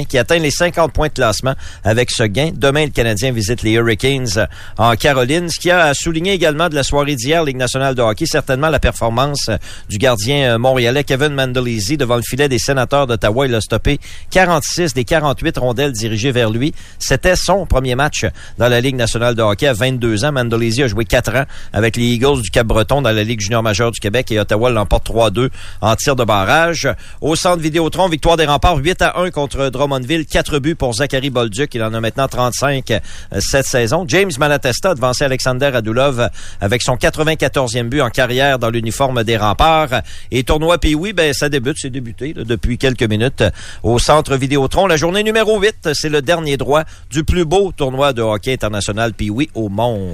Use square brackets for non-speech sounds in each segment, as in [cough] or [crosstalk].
qui atteint les 50 points de classement avec ce gain. Demain, le Canadien visite les Hurricanes en Caroline. Ce qui a souligné également de la soirée d'hier, Ligue nationale de hockey, certainement la performance du gardien montréalais Kevin Mandolese devant le filet des sénateurs d'Ottawa. Il a stoppé 46 des 48 rondelles dirigées vers lui. C'était son premier match dans la Ligue nationale de hockey à 22 ans. Mandolese a joué 4 ans avec les Eagles du Cap-Breton dans la Ligue junior majeure du Québec et Ottawa l'emporte 3-2 en tir de barrage. Au centre Vidéotron, victoire des remparts 8 à 1 contre Drummondville. 4 buts pour Zachary Bolduc. Il en a maintenant 35 euh, cette saison. James Malatesta a devancé Alexander Adulov avec son 94e but en carrière dans l'uniforme des remparts. Et tournoi puis oui, ben ça débute, c'est débuté depuis quelques minutes au centre Vidéotron. La journée numéro 8, c'est le dernier droit du plus beau tournoi de hockey international puis oui au monde.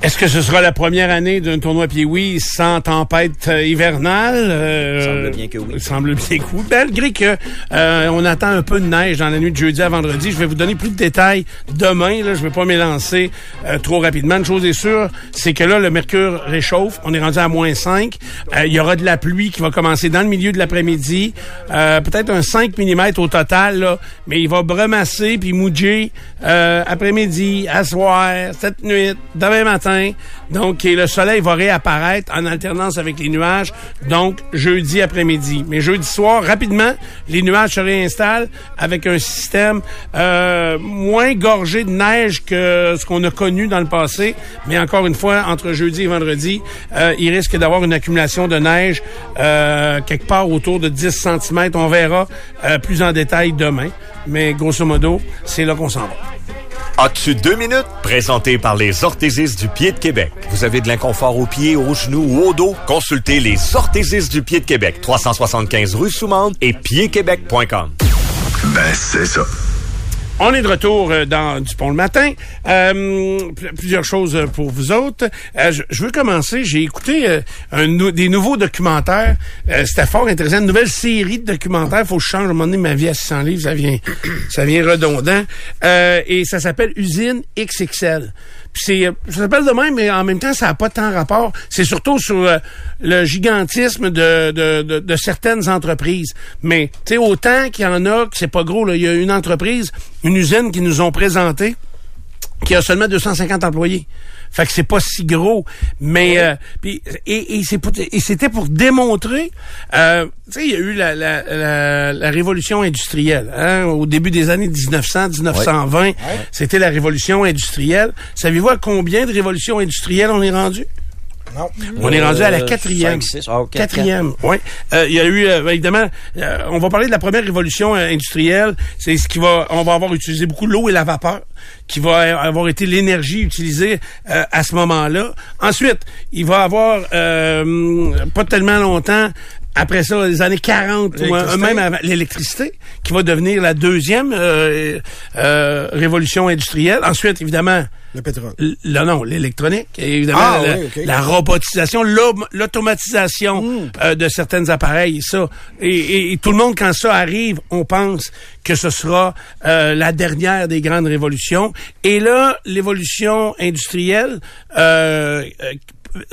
Est-ce que ce sera la première année d'un tournoi? Pee-Wee sans tempête euh, hivernale? Euh, semble bien que oui. Semble bien que oui. Malgré que euh, on attend un peu de neige dans la nuit de jeudi à vendredi, je vais vous donner plus de détails demain. Là, je vais pas m'élancer euh, trop rapidement. Une chose est sûre, c'est que là, le mercure réchauffe. On est rendu à moins 5. Il y aura de la pluie qui va commencer dans le milieu de l'après-midi. Peut-être un 5 mm au total, là, mais il va bremasser puis mouiller après-midi, à soir, cette nuit, demain matin donc, le soleil va réapparaître en alternance avec les nuages, donc jeudi après-midi. Mais jeudi soir, rapidement, les nuages se réinstallent avec un système euh, moins gorgé de neige que ce qu'on a connu dans le passé. Mais encore une fois, entre jeudi et vendredi, euh, il risque d'avoir une accumulation de neige euh, quelque part autour de 10 cm. On verra plus en détail demain. Mais grosso modo, c'est là qu'on s'en va. As-tu deux minutes? Présenté par les orthésistes du pied de Québec. Vous avez de l'inconfort aux pieds, aux genoux ou au dos? Consultez les orthésistes du pied de Québec. 375 rue Soumande et piedquebec.com. Ben, c'est ça. On est de retour euh, dans du pont le matin. Euh, plusieurs choses euh, pour vous autres. je, veux commencer. J'ai écouté des nouveaux documentaires. C'était fort intéressant. Une nouvelle série de documentaires. Faut que je change à un moment ma vie à 600 livres. Ça vient, ça vient redondant. et ça s'appelle Usine XXL c'est, ça s'appelle de même, mais en même temps, ça n'a pas tant rapport. C'est surtout sur euh, le gigantisme de, de, de, certaines entreprises. Mais, tu sais, autant qu'il y en a, que c'est pas gros, il y a une entreprise, une usine qui nous ont présenté, qui a seulement 250 employés. Fait que c'est pas si gros, mais euh, puis et, et c'était pour démontrer, euh, tu sais, il y a eu la, la, la, révolution industrielle hein, au début des années 1900, 1920, c'était la révolution industrielle. Savez-vous à combien de révolutions industrielles on est rendu? Non. On est rendu à la euh, quatrième. Ah, quatrième, oui. Euh, il y a eu, euh, évidemment, on va parler de la première révolution industrielle. C'est ce qui va, on va avoir utilisé beaucoup l'eau et la vapeur, qui va avoir été l'énergie utilisée à ce moment-là. Ensuite, il va avoir pas tellement longtemps après ça, les années 40, ou même l'électricité, qui va devenir la deuxième révolution industrielle. Ensuite, évidemment, le pétrole. Non, non, l'électronique. Évidemment, ah, la, robotisation, l'automatisation hmm. euh, de certains appareils, ça. Et, tout le monde, quand ça arrive, on pense que ce sera euh, la dernière des grandes révolutions. Et là, l'évolution industrielle,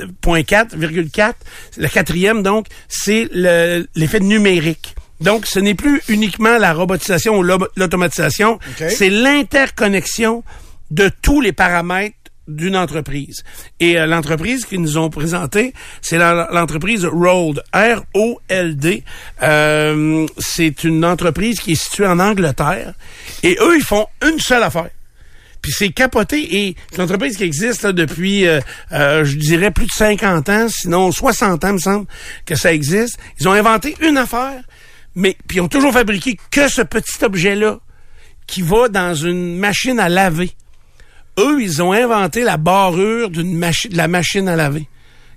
euh, point 4, virgule 4, la quatrième, donc, c'est l'effet numérique. Donc, ce n'est plus uniquement la robotisation ou l'automatisation, c'est l'interconnexion de tous les paramètres d'une entreprise. Et euh, l'entreprise qu'ils nous ont présenté, c'est l'entreprise Rold, R-O-L-D. Euh, c'est une entreprise qui est située en Angleterre. Et eux, ils font une seule affaire. Puis c'est capoté. Et c'est une entreprise qui existe depuis, euh, je dirais, plus de 50 ans, sinon 60 ans, me semble, que ça existe. Ils ont inventé une affaire, mais puis ils ont toujours fabriqué que ce petit objet-là qui va dans une machine à laver eux, ils ont inventé la barrure d'une machine, de la machine à laver.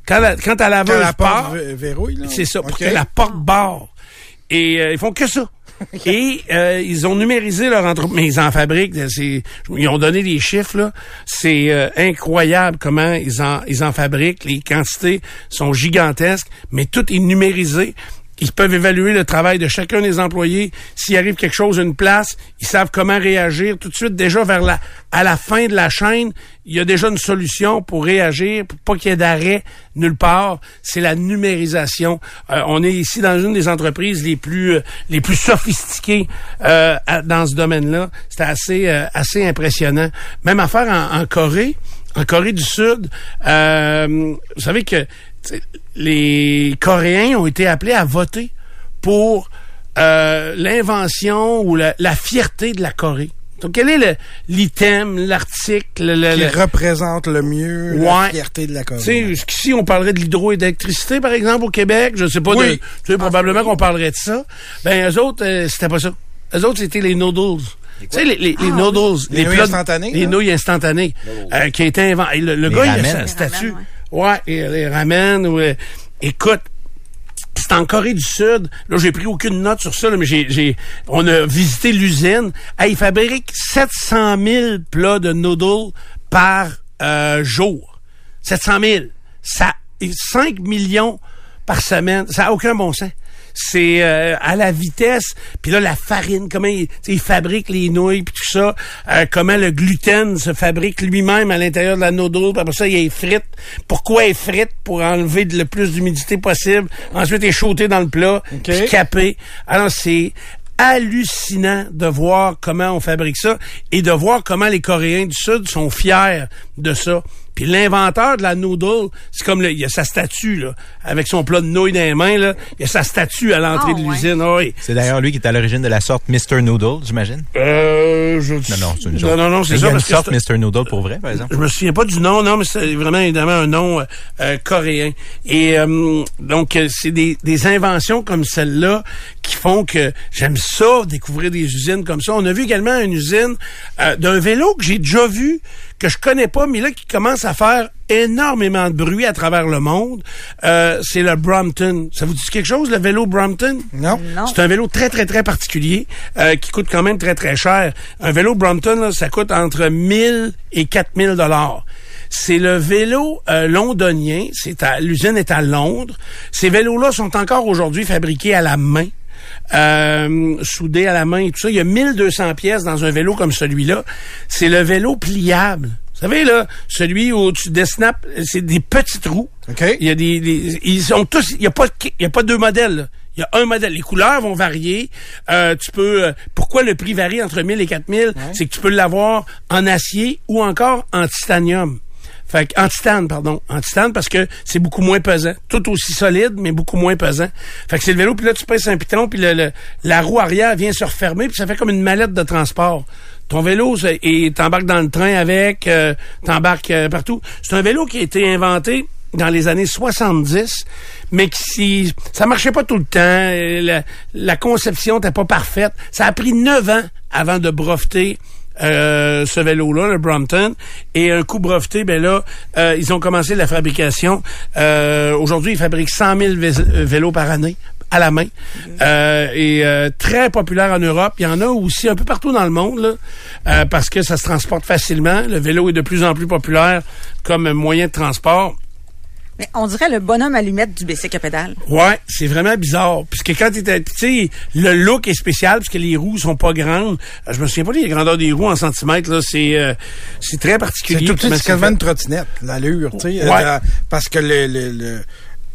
Quand la, quand la laveuse la part, verrouille, c'est ça, pour que la porte barre. Et euh, ils font que ça. Et euh, ils ont numérisé leur entreprise, mais ils en fabriquent. Ils ont donné des chiffres. C'est euh, incroyable comment ils en ils en fabriquent. Les quantités sont gigantesques, mais tout est numérisé. Ils peuvent évaluer le travail de chacun des employés. S'il arrive quelque chose une place, ils savent comment réagir. Tout de suite, déjà vers la, à la fin de la chaîne, il y a déjà une solution pour réagir, pour pas qu'il y ait d'arrêt nulle part. C'est la numérisation. Euh, on est ici dans une des entreprises les plus euh, les plus sophistiquées euh, dans ce domaine-là. C'était assez assez impressionnant. Même affaire en, en Corée. En Corée du Sud, vous savez que les Coréens ont été appelés à voter pour euh, l'invention ou la, fierté de la Corée. Donc, quel est l'item, l'article... Qui représente le mieux la fierté de la Corée. Tu sais, jusqu'ici, on parlerait de l'hydroélectricité, par exemple, au Québec. Je sais pas. tu sais, probablement qu'on parlerait de ça. Ben, eux autres, euh, c'était pas ça. Eux autres, c'était les noodles. Tu sais, les, les, les, ah, noodles. Les, nouilles instantanées. Les nouilles instantanées. Euh, qui a été inventé. Le, gars, il a un statut. Ouais, et les ramène. Ou, euh, écoute, c'est en Corée du Sud. Là, j'ai pris aucune note sur ça, mais j'ai, on a visité l'usine. ils fabriquent 700 000 plats de noodles par euh, jour. 700 000. Ça, 5 millions par semaine. Ça n'a aucun bon sens c'est euh, à la vitesse. Puis là, la farine, comment il, il fabrique les nouilles, puis tout ça. Euh, comment le gluten se fabrique lui-même à l'intérieur de la noodle. Puis après ça, il est frite. Pourquoi il frite? Pour enlever le plus d'humidité possible. Ensuite, il est chaudé dans le plat, puis capé. Alors, c'est hallucinant de voir comment on fabrique ça et de voir comment les Coréens du Sud sont fiers de ça. Puis l'inventeur de la noodle, c'est comme il y a sa statue là, avec son plat de nouilles dans les mains là, il y a sa statue à l'entrée ah, de l'usine. Ah oui. C'est d'ailleurs lui qui est à l'origine de la sorte Mr Noodle, j'imagine? Euh, je... non non, c'est une non, non non, c'est ça. Il y a une sorte Mr Noodle pour vrai, par exemple. Je me souviens pas du nom, non, mais c'est vraiment évidemment un nom euh, euh coréen. Et euh, donc euh, c'est des, des inventions comme celle-là qui font que j'aime ça découvrir des usines comme ça. On a vu également une usine d'un vélo que j'ai déjà vu que je connais pas, mais là qui commence à faire énormément de bruit à travers le monde, euh, c'est le Brompton. Ça vous dit quelque chose, le vélo Brompton? Non. C'est un vélo très, très, très particulier euh, qui coûte quand même très, très cher. Un vélo Brompton, ça coûte entre 1000 et 4000 dollars. C'est le vélo euh, londonien. C'est à l'usine est à Londres. Ces vélos-là sont encore aujourd'hui fabriqués à la main. Euh, soudés à la main et tout ça. Il y a 1200 pièces dans un vélo comme celui-là. C'est le vélo pliable. Vous savez, là, celui où tu desnappes, c'est des petites roues. Il y a des, ils sont tous, il y a pas, il y a pas deux modèles. Il y a un modèle. Les couleurs vont varier. Euh, tu peux. Euh, pourquoi le prix varie entre 1000 et 4000 C'est que tu peux l'avoir en acier ou encore en titanium. Fait que, en titane, pardon. En titane parce que c'est beaucoup moins pesant. Tout aussi solide, mais beaucoup moins pesant. Fait que c'est le vélo, puis là, tu pèses un piton, puis le, la roue arrière vient se refermer, puis ça fait comme une mallette de transport. Ton vélo, et t'embarques dans le train avec, euh, t'embarques euh, partout. C'est un vélo qui a été inventé dans les années 70, mais qui ça marchait pas tout le temps. La, la conception n'était pas parfaite. Ça a pris neuf ans avant de breveter euh, ce vélo-là, le Brompton, et un coup breveté, ben là, euh, ils ont commencé la fabrication. Euh, aujourd'hui, ils fabriquent 100 000 vélos par année à la main et très populaire en Europe. Il y en a aussi un peu partout dans le monde là, parce que ça se transporte facilement. Le vélo est de plus en plus populaire comme moyen de transport. Mais on dirait le bonhomme allumette du bicycle à pédale. Ouais, c'est vraiment bizarre. Puisque quand tu sais, le look est spécial puisque les roues sont pas grandes. Euh, je me souviens pas des grandeurs des roues en centimètres, là. C'est, euh, c'est très particulier. C'est tout c'est quasiment une trottinette, l'allure, tu sais. Euh, parce que le, le,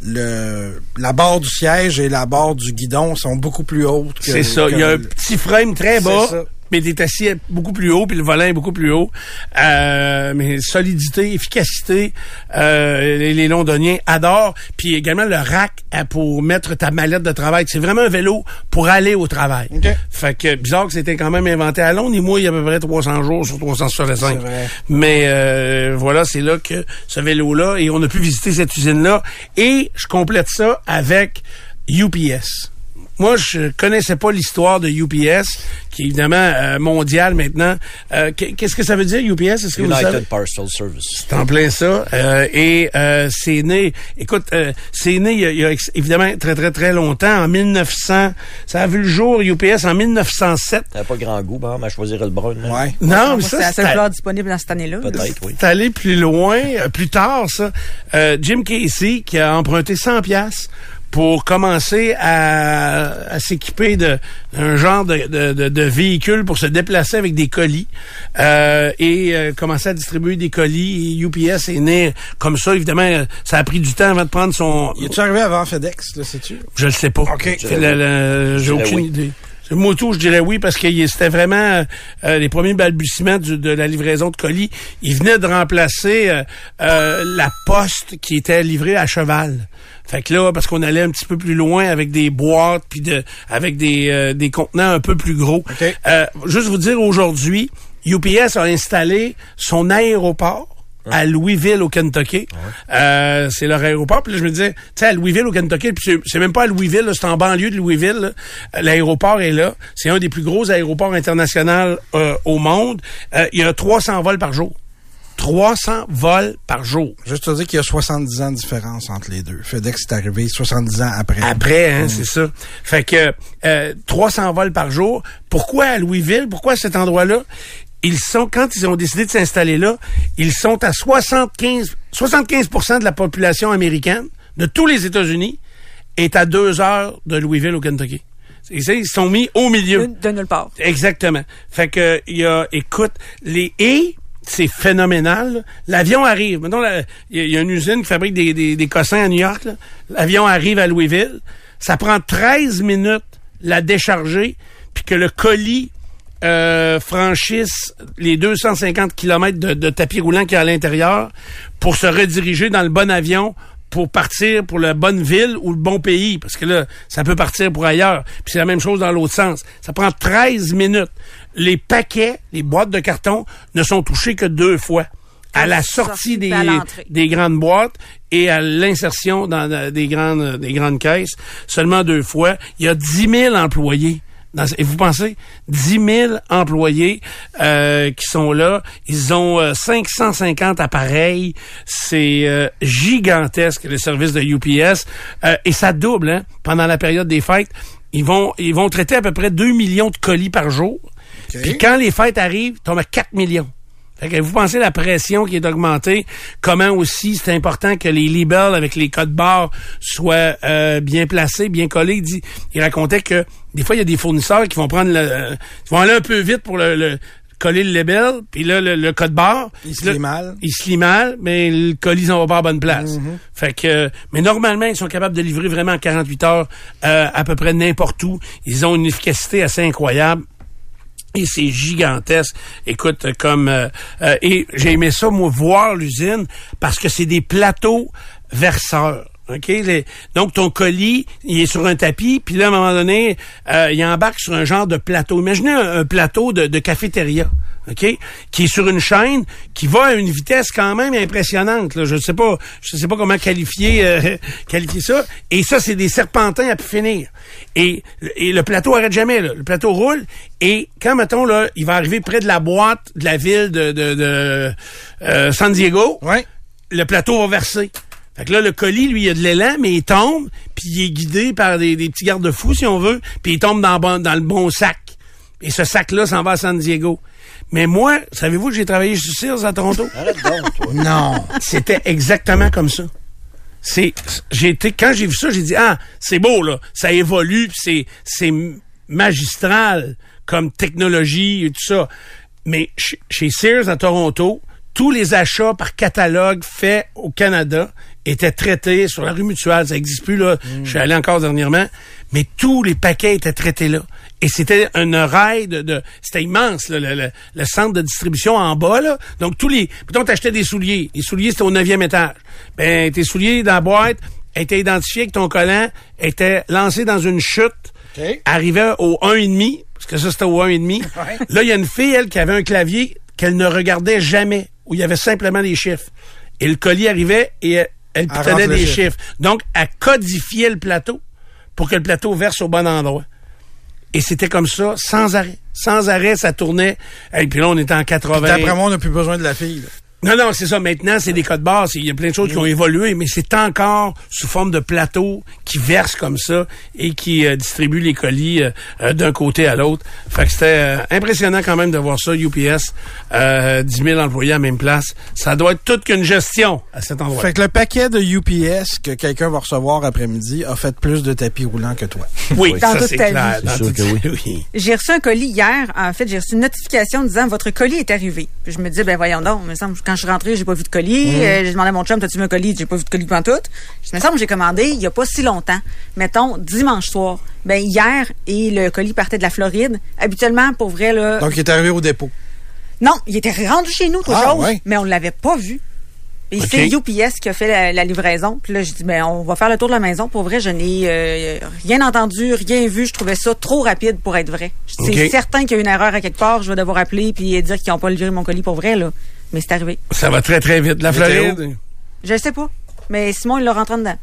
le la barre du siège et la barre du guidon sont beaucoup plus hautes. C'est ça. Il y a un petit frame très bas mais est assis beaucoup plus haut, puis le volant est beaucoup plus haut. Euh, mais solidité, efficacité, euh, les, londoniens adorent. Puis également le rack pour mettre ta mallette de travail. C'est vraiment un vélo pour aller au travail. Fait que bizarre que c'était quand même inventé à Londres. Et moi, il y a à peu près 300 jours sur 365. Mais euh, voilà, c'est là que ce vélo-là, et on a pu visiter cette usine-là. Et je complète ça avec UPS. Moi, je connaissais pas l'histoire de UPS, qui est évidemment euh, mondial maintenant. Euh, qu'est-ce que ça veut dire, UPS? Est-ce que United Parcel Service. C'est en plein ça. Euh, et c'est né, écoute, c'est né il y, a, évidemment très, très, très longtemps, en 1900. Ça a vu le jour, UPS, en 1907. Ça pas grand goût, hein, mais choisir le brun. Ouais. Non, mais ça, c'est la seule disponible dans cette année-là. Peut-être, oui. C'est allé plus loin, plus tard, ça. Jim Casey, qui a emprunté 100 pièces pour commencer à, s'équiper d'un genre de, de, de, véhicule pour se déplacer avec des colis euh, et euh, commencer à distribuer des colis. Et UPS est né comme ça. Évidemment, ça a pris du temps avant de prendre son... Il est arrivé avant FedEx, là, sais-tu? Je le sais pas. OK. J'ai aucune idée. Moi tout, je dirais oui parce que c'était vraiment euh, les premiers balbutiements de la livraison de colis. Il venait de remplacer euh, euh, la poste qui était livrée à cheval. Fait que là, parce qu'on allait un petit peu plus loin avec des boîtes puis de, avec des, des contenants un peu plus gros. juste vous dire aujourd'hui, UPS a installé son aéroport à Louisville au Kentucky. Euh, c'est leur aéroport. Puis là, je me disais, tu sais, à Louisville au Kentucky, puis c'est même pas à Louisville, c'est en banlieue de Louisville. L'aéroport est là. C'est un des plus gros aéroports internationaux euh, au monde. Euh, il y a 300 vols par jour. 300 vols par jour. Juste te dire qu'il y a 70 ans de différence entre les deux. FedEx est arrivé 70 ans après. Après, hein, mm. c'est ça. Fait que 300 vols par jour. Pourquoi à Louisville? Pourquoi à cet endroit-là? Ils sont, quand ils ont décidé de s'installer là, ils sont à 75, 75 de la population américaine, de tous les États-Unis, est à deux heures de Louisville au Kentucky. Ils sont mis au milieu. De, nulle part. Exactement. Fait que, il y a, écoute, les, et, c'est phénoménal. L'avion arrive. Maintenant, il y, a une usine qui fabrique des, des, des cossins à New York. L'avion arrive à Louisville. Ça prend 13 minutes la décharger, puis que le colis euh, franchissent les 250 km de, tapis roulant qui est à l'intérieur pour se rediriger dans le bon avion pour partir pour la bonne ville ou le bon pays, parce que là, ça peut partir pour ailleurs. Puis c'est la même chose dans l'autre sens. Ça prend 13 minutes. Les paquets, les boîtes de carton ne sont touchés que deux fois. À la sortie des, des grandes boîtes et à l'insertion dans des grandes, des grandes caisses, seulement deux fois. Il y a 10 000 employés et vous pensez, 10 000 employés euh, qui sont là. Ils ont 550 euh, appareils. C'est euh, gigantesque, le service de UPS. et ça double, hein, pendant la période des fêtes. Ils vont, ils vont traiter à peu près 2 millions de colis par jour. Puis quand les fêtes arrivent, tombent à 4 millions. Fait vous pensez la pression qui est augmentée, comment aussi c'est important que les labels avec les codes barres soient euh, bien placés, bien collés? Il, dit, il racontait que des fois, il y a des fournisseurs qui vont prendre le, euh, vont aller un peu vite pour le, coller le label, puis là, le, code barre... Il se lit mal. Il se lit mal, mais le colis n'en va pas à bonne place. Mm-hmm. Fait que... Mais normalement, ils sont capables de livrer vraiment en 48 heures euh, à peu près n'importe où. Ils ont une efficacité assez incroyable. Et c'est gigantesque. Écoute, comme euh, euh, et j'ai aimé ça, moi, voir l'usine parce que c'est des plateaux verseurs. Donc, ton colis, il est sur un tapis, puis là, à un moment donné, euh, il embarque sur un genre de plateau. Imaginez un, plateau de, cafétéria, OK? Qui est sur une chaîne, qui va à une vitesse quand même impressionnante. Là. Je sais pas je sais pas comment qualifier euh, [laughs] qualifier ça. Et ça, c'est des serpentins à pu finir. Et, et le plateau arrête jamais. Là. Le plateau roule, et quand, mettons, là, il va arriver près de la boîte de la ville de, de, de euh, San Diego, ouais. le plateau va verser. Fait que là, le colis, lui, il a de l'élan, mais il tombe, puis il est guidé par des, petits garde-fous, si on veut, puis il tombe dans, dans le bon sac. Et ce sac-là s'en va à San Diego. Mais moi, savez-vous que j'ai travaillé chez Sears à Toronto? non. C'était exactement comme ça. C'est, j'ai été, quand j'ai vu ça, j'ai dit, ah, c'est beau, là. Ça évolue, c'est, c'est magistral comme technologie et tout ça. Mais chez Sears à Toronto, tous les achats par catalogue faits au Canada étaient traités sur la rue mutuelle. Ça n'existe plus, là. Mm. Je suis allé encore dernièrement. Mais tous les paquets étaient traités là. Et c'était un rail de... c'était immense, le, le, centre de distribution en bas, là. Donc, tous les... Plutôt, t'achetais des souliers. Les souliers, c'était au neuvième étage. Ben, tes souliers dans la boîte étaient identifiés que ton collant était lancé dans une chute, arrivait au 1,5, parce que ça, c'était au 1,5. [laughs] Là, il y a une fille, elle, qui avait un clavier qu'elle ne regardait jamais, où il y avait simplement des chiffres. Et le colis arrivait et elle tenait des chiffres. Donc, elle codifiait le plateau pour que le plateau verse au bon endroit. Et c'était comme ça, sans arrêt. Sans arrêt, ça tournait. Et puis là, on était en 80. D'après moi, on n'a plus besoin de la fille. Non, non, c'est ça. Maintenant, c'est des codes barres. Il y a plein de choses qui ont évolué, mais c'est encore sous forme de plateau qui verse comme ça et qui euh, distribue les colis euh, euh, d'un côté à l'autre. Fait que c'était impressionnant quand même de voir ça, UPS. 10 000 employés à la même place. Ça doit être toute qu'une gestion à cet endroit. Fait que le paquet de UPS que quelqu'un va recevoir après-midi a fait plus de tapis roulants que toi. [laughs] Oui, Dans ça c'est clair. vie. Dans C'est sûr toute- que oui. J'ai reçu un colis hier. En fait, j'ai reçu une notification disant votre colis est arrivé. Puis je me disais, ben voyons donc, il me semble, quand je suis rentrée, j'ai pas vu de colis. Euh, j'ai demandé à mon chum, t'as-tu vu un colis? J'ai pas vu de colis tout. Je me semble que j'ai commandé il y a pas si longtemps. Mettons, dimanche soir. Ben hier, et le colis partait de la Floride. Habituellement, pour vrai, là... Donc, il est arrivé au dépôt. Non, il était rendu chez nous, toute Ah, ouais. mais on l'avait pas vu. Et c'est UPS qui a fait la, la livraison. Puis là, je dis, ben, on va faire le tour de la maison. Pour vrai, je n'ai euh, rien entendu, rien vu. Je trouvais ça trop rapide pour être vrai. C'est certain qu'il y a une erreur à quelque part. Je vais devoir appeler puis dire qu'ils n'ont pas livré mon colis pour vrai, là. Mais c'est arrivé. Ça va très, très vite. La. Floride, Je sais pas. Mais Simon, il l'a rentré en dedans.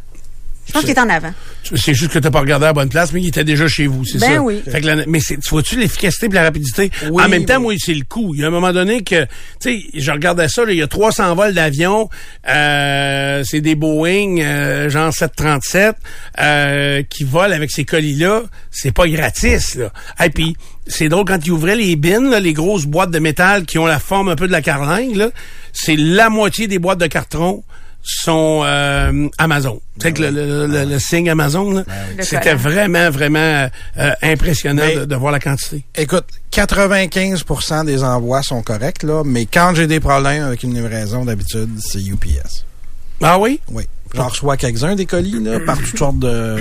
Je pense qu'il est en avant. c'est juste que t'as pas regardé à la bonne place, mais il était déjà chez vous, c'est Ben ça? oui. Fait que la- mais c'est, tu vois-tu l'efficacité et la rapidité? Oui, en même temps, oui. moi, c'est le coût. Il y a un moment donné que, tu sais, je regardais ça, là, il y a 300 vols d'avion, euh, c'est des Boeing, euh, genre 737, euh, qui volent avec ces colis-là. C'est pas gratis, là. Et puis, c'est drôle, quand ils ouvraient les bins, là, les grosses boîtes de métal qui ont la forme un peu de la carlingue, là, c'est la moitié des boîtes de carton sont euh, Amazon. Tu sais que le, le, le- le signe Amazon, là, Le c'était vraiment, vraiment euh, impressionnant Mais- de, de voir la quantité. Écoute, 95% des envois sont corrects, là, mais quand j'ai des problèmes avec une livraison, d'habitude, c'est UPS. Ah oui? Oui. J'en reçois quelques-uns des colis, là, par toutes sortes de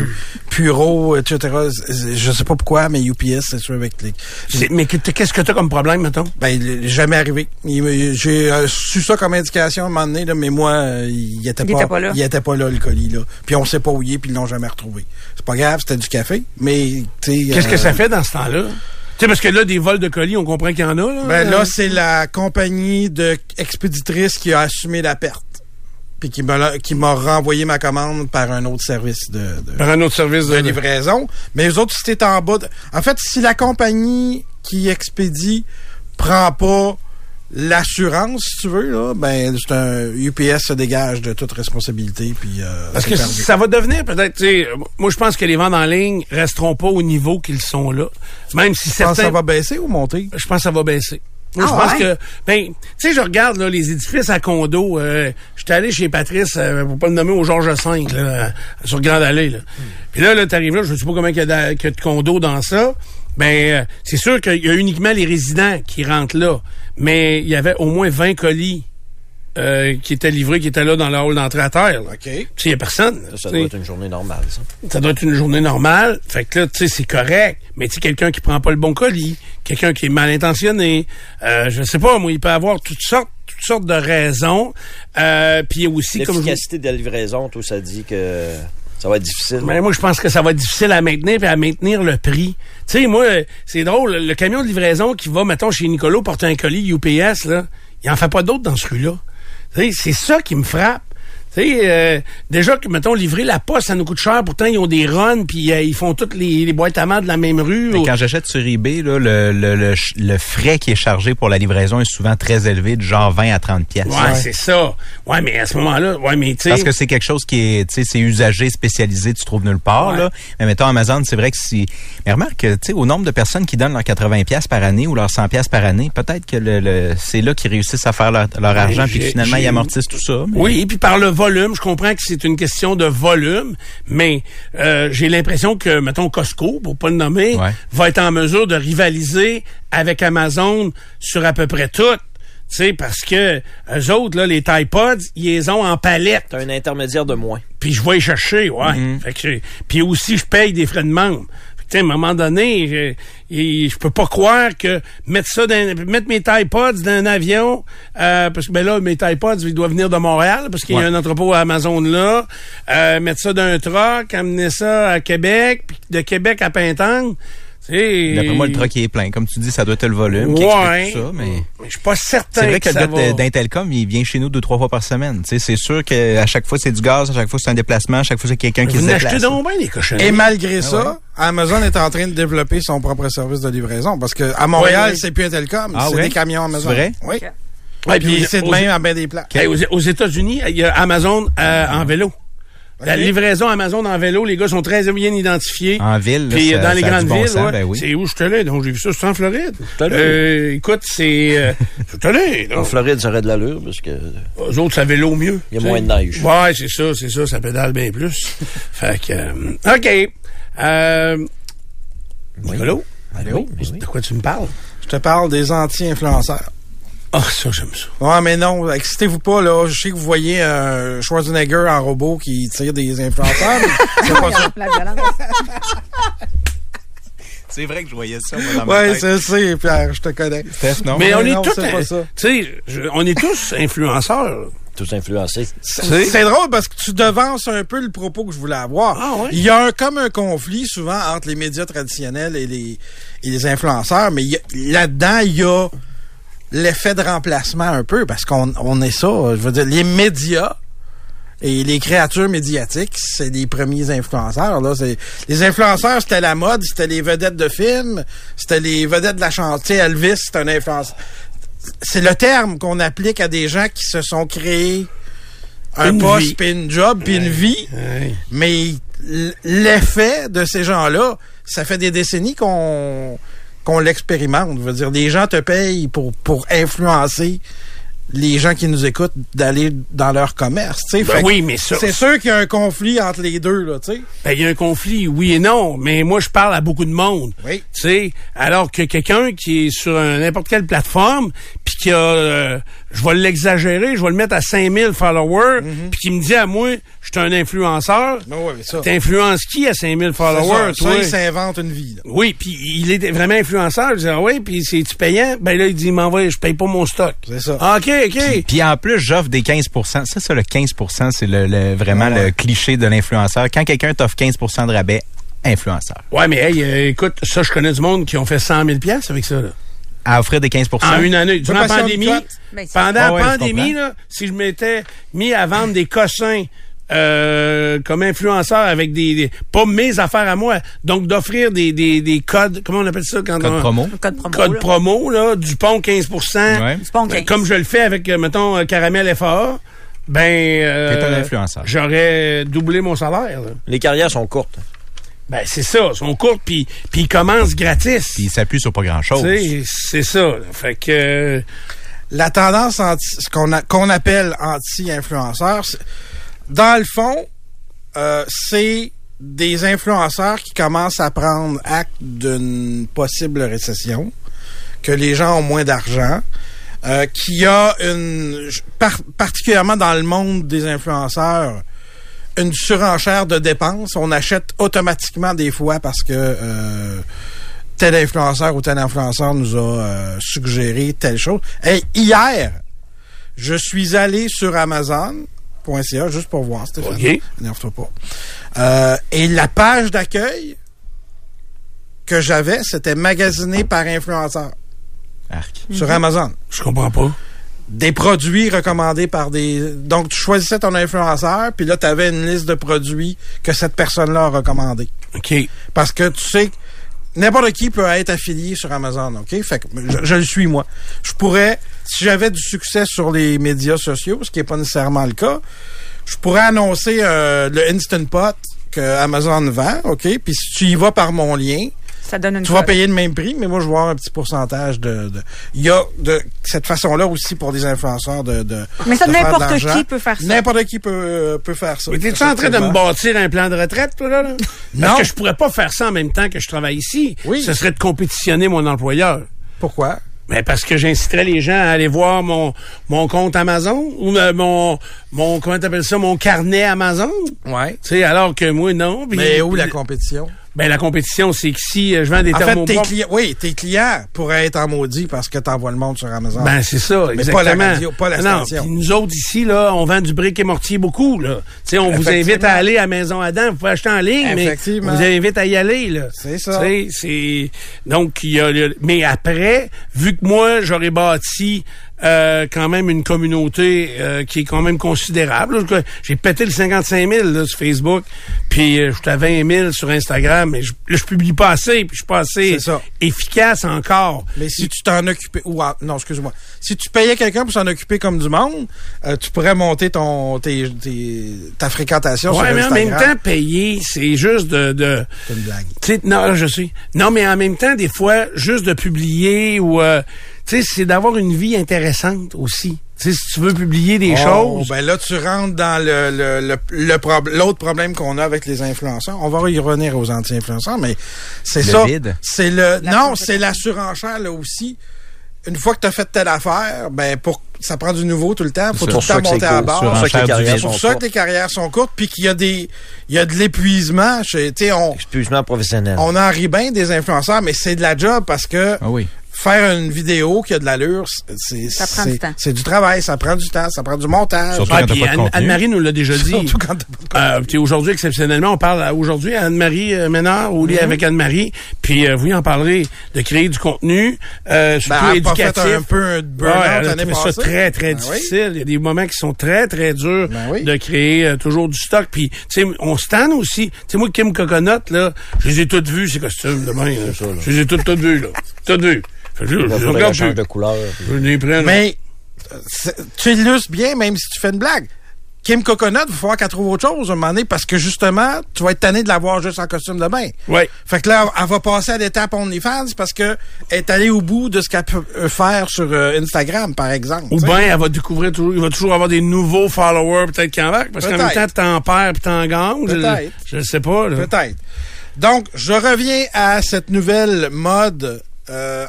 bureaux, etc. Je sais pas pourquoi, mais UPS, c'est sûr avec les... Mais que- qu'est-ce que tu as comme problème, mettons? Ben, il est jamais arrivé. J'ai euh, su ça comme indication à un moment donné, là, mais moi, euh, il était Il pas, était pas là. Il était pas là, le colis, là. Puis on sait pas où il est, puis ils l'ont jamais retrouvé. C'est pas grave, c'était du café, mais, tu sais... Qu'est-ce que euh, ça fait dans ce temps-là? Tu sais, parce que là, des vols de colis, on comprend qu'il y en a. Là, Ben là, c'est la compagnie de expéditrice qui a assumé la perte. Puis qui m'a qui m'a renvoyé ma commande par un autre service de, de, Par un autre service de de, livraison. Mais les autres, si t'es en bas... de- En fait, si la compagnie qui expédie prend pas l'assurance, si tu veux, là, ben c'est un UPS se dégage de toute responsabilité. Puis, euh, Parce que perdu. ça va devenir peut-être, moi je pense que les ventes en ligne resteront pas au niveau qu'ils sont là. Même si Tu penses certains... que ça va baisser ou monter? Je pense que ça va baisser. Moi, je Ah pense ouais? que, ben, tu sais, je regarde là, les édifices à condo. Euh, J'étais allé chez Patrice, euh, pour pas le nommer, au Georges V, là, euh, sur Grande Allée. Là. Puis là, là t'arrives là, je sais pas combien il y a de, qu'il y a de condos dans ça. Ben, euh, c'est sûr qu'il y a uniquement les résidents qui rentrent là. Mais il y avait au moins 20 colis euh, qui étaient livrés, qui étaient là dans la hall d'entrée à terre. là. OK. Tu sais, il y a personne. Ça, ça doit être une journée normale, ça. Ça doit être une journée normale. Fait que là, tu sais, c'est correct. Mais tu sais, quelqu'un qui prend pas le bon colis, quelqu'un qui est mal intentionné, euh, je sais pas, moi, il peut avoir toutes sortes, toutes sortes de raisons. Euh, puis il y a aussi, comme je L'efficacité de la livraison, tout ça dit que ça va être difficile. Mais moi, je pense que ça va être difficile à maintenir et à maintenir le prix. Tu sais, moi, c'est drôle, le camion de livraison qui va, mettons, chez Nicolo porter un colis UPS, là, il en fait pas d'autres dans ce rue-là. C'est ça qui me frappe. Tu sais, euh, déjà que, mettons, livrer la poste, ça nous coûte cher. Pourtant, ils ont des runs, puis euh, ils font toutes les, les boîtes à main de la même rue. Mais quand j'achète sur eBay, là, le, le, le, ch- le frais qui est chargé pour la livraison est souvent très élevé, de genre 20 à 30 pièces. Ouais, c'est ça. Ouais, mais à ce moment-là, ouais, mais tu sais. Parce que c'est quelque chose qui est, tu sais, c'est usagé, spécialisé, tu trouves nulle part, Ouais. là. Mais mettons, Amazon, c'est vrai que si, mais remarque, que, tu sais, au nombre de personnes qui donnent leurs 80 pièces par année ou leurs 100 pièces par année, peut-être que le, le- c'est là qu'ils réussissent à faire leur, leur argent puis finalement ils amortissent tout ça. mais- Oui, et puis par le volume, je comprends que c'est une question de volume, mais euh, j'ai l'impression que, mettons, Costco, pour pas le nommer, Ouais. va être en mesure de rivaliser avec Amazon sur à peu près tout. Tu sais, parce que eux autres, là, les Tide Pods, ils les ont en palette. T'as un intermédiaire de moins. Puis je vais y chercher, ouais. Mm-hmm. Fait que j'ai- puis aussi, je paye des frais de membre. Sais, à un moment donné, je, je peux pas croire que mettre ça dans, mettre mes Tide Pods dans un avion, euh, parce que ben là, mes Tide Pods, ils doivent venir de Montréal, parce qu'il y a un entrepôt à Amazon là, euh, mettre ça dans un truck, amener ça à Québec, puis de Québec à Pintang. D'après moi, le truck il est plein. Comme tu dis, ça doit être le volume qui Ouais. explique tout ça, mais... Mais je suis pas certain C'est vrai que, que le gars d'Intelcom, il vient chez nous deux, trois fois par semaine. Tu sais, c'est sûr qu'à chaque fois, c'est du gaz, à chaque fois, c'est un déplacement, à chaque fois, c'est quelqu'un qui se déplace. donc bien les cochonneries. Et malgré ça, Amazon est en train de développer son propre service de livraison parce que à Montréal, oui. c'est plus un Telcom, Ah c'est ouais? des camions Amazon. C'est vrai? Oui. Ouais, Puis puis c'est de même en bien des plats. Hey, aux, aux États-Unis, il y a Amazon euh, en vélo. La livraison Amazon en vélo, les gars sont très bien identifiés. En ville, là, Puis ça- dans les grandes villes, ben oui. c'est où je te l'ai? Donc j'ai vu ça, c'est en Floride. Euh, écoute, c'est euh, je te l'ai. En. Floride, ça aurait de l'allure parce que Eux autres, ça vélo mieux. Il y a moins de neige. Ouais, c'est ça, c'est ça, ça pédale bien plus. [laughs] fait que, euh, OK. Euh, oui. de quoi tu me parles? Je te parle des anti-influenceurs. Ah, ça, j'aime ça. Ouais, mais non, excitez-vous pas, là. Je sais que vous voyez un Schwarzenegger en robot qui tire des influenceurs, mais [laughs] c'est pas ça. La violence. C'est vrai que je voyais ça, moi, dans Ouais, c'est ça, Pierre, je te connais. Steph, non? Mais on mais est non, tous, c'est pas euh, ça. tu sais, on est tous influenceurs. Tous influencés. C'est c'est drôle parce que tu devances un peu le propos que je voulais avoir. Ah ouais? Il y a un, comme un conflit souvent entre les médias traditionnels et les, et les influenceurs, mais il y a- là-dedans, il y a l'effet de remplacement un peu parce qu'on on est ça. Je veux dire, les médias et les créatures médiatiques, c'est les premiers influenceurs. Là. C'est- Les influenceurs, c'était la mode, c'était les vedettes de films, c'était les vedettes de la sais, Elvis, c'est un influenceur. C'est le terme qu'on applique à des gens qui se sont créés un Une poste, puis une job, puis une vie. Mais l'effet de ces gens-là, ça fait des décennies qu'on qu'on l'expérimente. Je dire, les gens te payent pour, pour influencer les gens qui nous écoutent d'aller dans leur commerce. tu sais. Ben oui, mais ça- C'est sûr qu'il y a un conflit entre les deux, là, tu sais. Ben, il y a un conflit, oui et non, mais moi, je parle à beaucoup de monde. Oui. Tu sais, alors que quelqu'un qui est sur n'importe quelle plateforme, puis qui a, euh, je vais l'exagérer, je vais le mettre à 5000 followers, puis qui me dit à moi, je suis un influenceur. Ben ouais, mais ça. T'influences qui à 5000 C'est followers, ça, toi? ça, il s'invente une vie. là. Oui, puis il est vraiment influenceur. Je dis, ah oui, puis c'est-tu payant? Ben là, il dit, m'envoie, je paye pas mon stock. C'est ça. Ah, OK, OK. Puis en plus, j'offre des 15% Ça, ça, le 15% c'est le, le- vraiment Ouais. le cliché de l'influenceur. Quand quelqu'un t'offre 15% de rabais, influenceur. Ouais, mais hey, euh, écoute, ça, je connais du monde qui ont fait 100 000 piastres avec ça, là. À offrir des 15% En une année. Durant la pandémie, pendant Ah la pandémie, là, si je m'étais mis à vendre des cossins euh, comme influenceur avec des, des- pas mes affaires à moi, donc d'offrir des, des, des codes, comment on appelle ça quand Code on, promo. Code promo. code là. promo là, du pont 15 Ouais. Du pont 15. comme je le fais avec euh, mettons euh, Caramel FA, ben euh, T'es un influenceur. J'aurais doublé mon salaire. là. Les carrières sont courtes. Ben c'est ça, ils sont courts puis puis ils commencent gratis. Puis il s'appuie sur pas grand-chose. C'est ça. là. Fait que euh, la tendance anti, ce qu'on a- qu'on appelle anti-influenceur, c'est- dans le fond, euh, c'est des influenceurs qui commencent à prendre acte d'une possible récession, que les gens ont moins d'argent, euh, qu'il y a une, par- particulièrement dans le monde des influenceurs, une surenchère de dépenses. On achète automatiquement des fois parce que euh, tel influenceur ou tel influenceur nous a euh, suggéré telle chose. Hey, hier, je suis allé sur Amazon.ca juste pour voir, Stéphane. OK. Énerve-toi pas. Euh, et la page d'accueil que j'avais, c'était magasiné par influenceur Arc. sur Amazon. je comprends pas. Des produits recommandés par des... Donc, tu choisissais ton influenceur, puis là, tu avais une liste de produits que cette personne-là a recommandés. OK. Parce que tu sais, n'importe qui peut être affilié sur Amazon, OK? Fait que je, le suis, moi. Je pourrais, si j'avais du succès sur les médias sociaux, ce qui n'est pas nécessairement le cas, je pourrais annoncer euh, le Instant Pot que Amazon vend, OK? Puis si tu y vas par mon lien, Ça donne une tu vas payer le même prix, mais moi, je vais avoir un petit pourcentage de... de- Il y a de cette façon-là aussi pour des influenceurs de... de Mais ça, n'importe qui peut faire ça. N'importe qui peut, euh, peut faire ça. Mais t'es-tu en train de me bâtir un plan de retraite, toi, là? là? Non. Parce que je pourrais pas faire ça en même temps que je travaille ici. Oui. Ce serait de compétitionner mon employeur. Pourquoi? Mais parce que j'inciterais les gens à aller voir mon, mon compte Amazon ou euh, mon, mon, comment t'appelles ça, mon carnet Amazon. Ouais. Tu sais, alors que moi, non. Mais où la compétition? Ben, la compétition, c'est que si euh, je vends des En fait, tes thermopompes... clients, oui, tes clients pourraient être en maudit parce que t'envoies le monde sur Amazon. Ben, c'est ça, Mais exactement. pas la radio, pas la non, station. puis nous autres, ici, là, on vend du brick et mortier beaucoup, là. Tu sais, on vous invite à aller à Maison Adam. Vous pouvez acheter en ligne, mais on vous invite à y aller, là. C'est ça. C'est... Donc, il y a... le- Mais après, vu que moi, j'aurais bâti euh, quand même une communauté euh, qui est quand même considérable. J'ai pété le 55 000 là, sur Facebook, puis euh, j'étais à 20 000 sur Instagram, mais je, là, je publie pas assez, puis je suis pas assez ça. efficace encore. Mais si tu t'en occupais, ou ah, non, excuse-moi, si tu payais quelqu'un pour s'en occuper comme du monde, euh, tu pourrais monter ton tes, tes- ta fréquentation Ouais, sur mais en Instagram. même temps, payer, c'est juste de... de C'est une blague. Non, je sais. Non, mais en même temps, des fois, juste de publier ou, euh, tu sais, c'est d'avoir une vie intéressante aussi. Tu sais, si tu veux publier des Oh, choses. Ben là, tu rentres dans le le le, l'autre problème qu'on a avec les influenceurs. On va y revenir aux anti-influenceurs, mais c'est ça. vide. C'est le La non, c'est la surenchère là aussi. Une fois que tu as fait telle affaire, ben pour ça prend du nouveau tout le temps, faut tout pour le temps monter à court. bord. C'est pour ça que les carrières sont courtes, puis qu'il y a des, il y a de l'épuisement. Excuse-moi professionnel. on en rit bien des influenceurs, mais c'est de la job parce que Ah oui. Faire une vidéo qui a de l'allure, c'est, Ça prend c'est- du temps. c'est du travail, ça prend du temps, ça prend du montage. Surtout Ah, quand puis Anne-. Anne-Marie nous l'a déjà dit. [laughs] Surtout quand t'as pas de Euh, puis aujourd'hui, exceptionnellement, on parle à- aujourd'hui à Anne-Marie euh, Ménard, au lit Mhm. avec Anne-Marie. Puis euh, vous en parlerez de créer du contenu, euh, surtout Ben, elle a pas éducatif. fait un peu un Ouais, burn-out elle ça très, très Ben oui. difficile. Il y a des moments qui sont très, très durs Ben oui. de créer euh, toujours du stock. Puis, tu sais, on stanne aussi. Tu sais, moi, Kim Coconut, là, je les ai toutes vues, ces costumes, demain. là. Je les ai toutes, toutes vues, là. Toutes vues. Là, je, regarde de couleur. Je les prends, là. Mais tu illustres bien, même si tu fais une blague. Kim Coconut, il va falloir qu'elle trouve autre chose à un moment donné parce que justement, tu vas être tanné de la voir juste en costume de bain. Ouais. Fait que là, elle va passer à l'étape OnlyFans parce que elle est allée au bout de ce qu'elle peut euh, faire sur euh, Instagram, par exemple. Ou bien, elle va découvrir toujours, il va toujours avoir des nouveaux followers, peut-être qui embarquent, parce qu'en même temps, t'en perds puis t'en gagnes. Je- Peut-être. Je ne sais pas, là. Peut-être. Donc, je reviens à cette nouvelle mode. euh,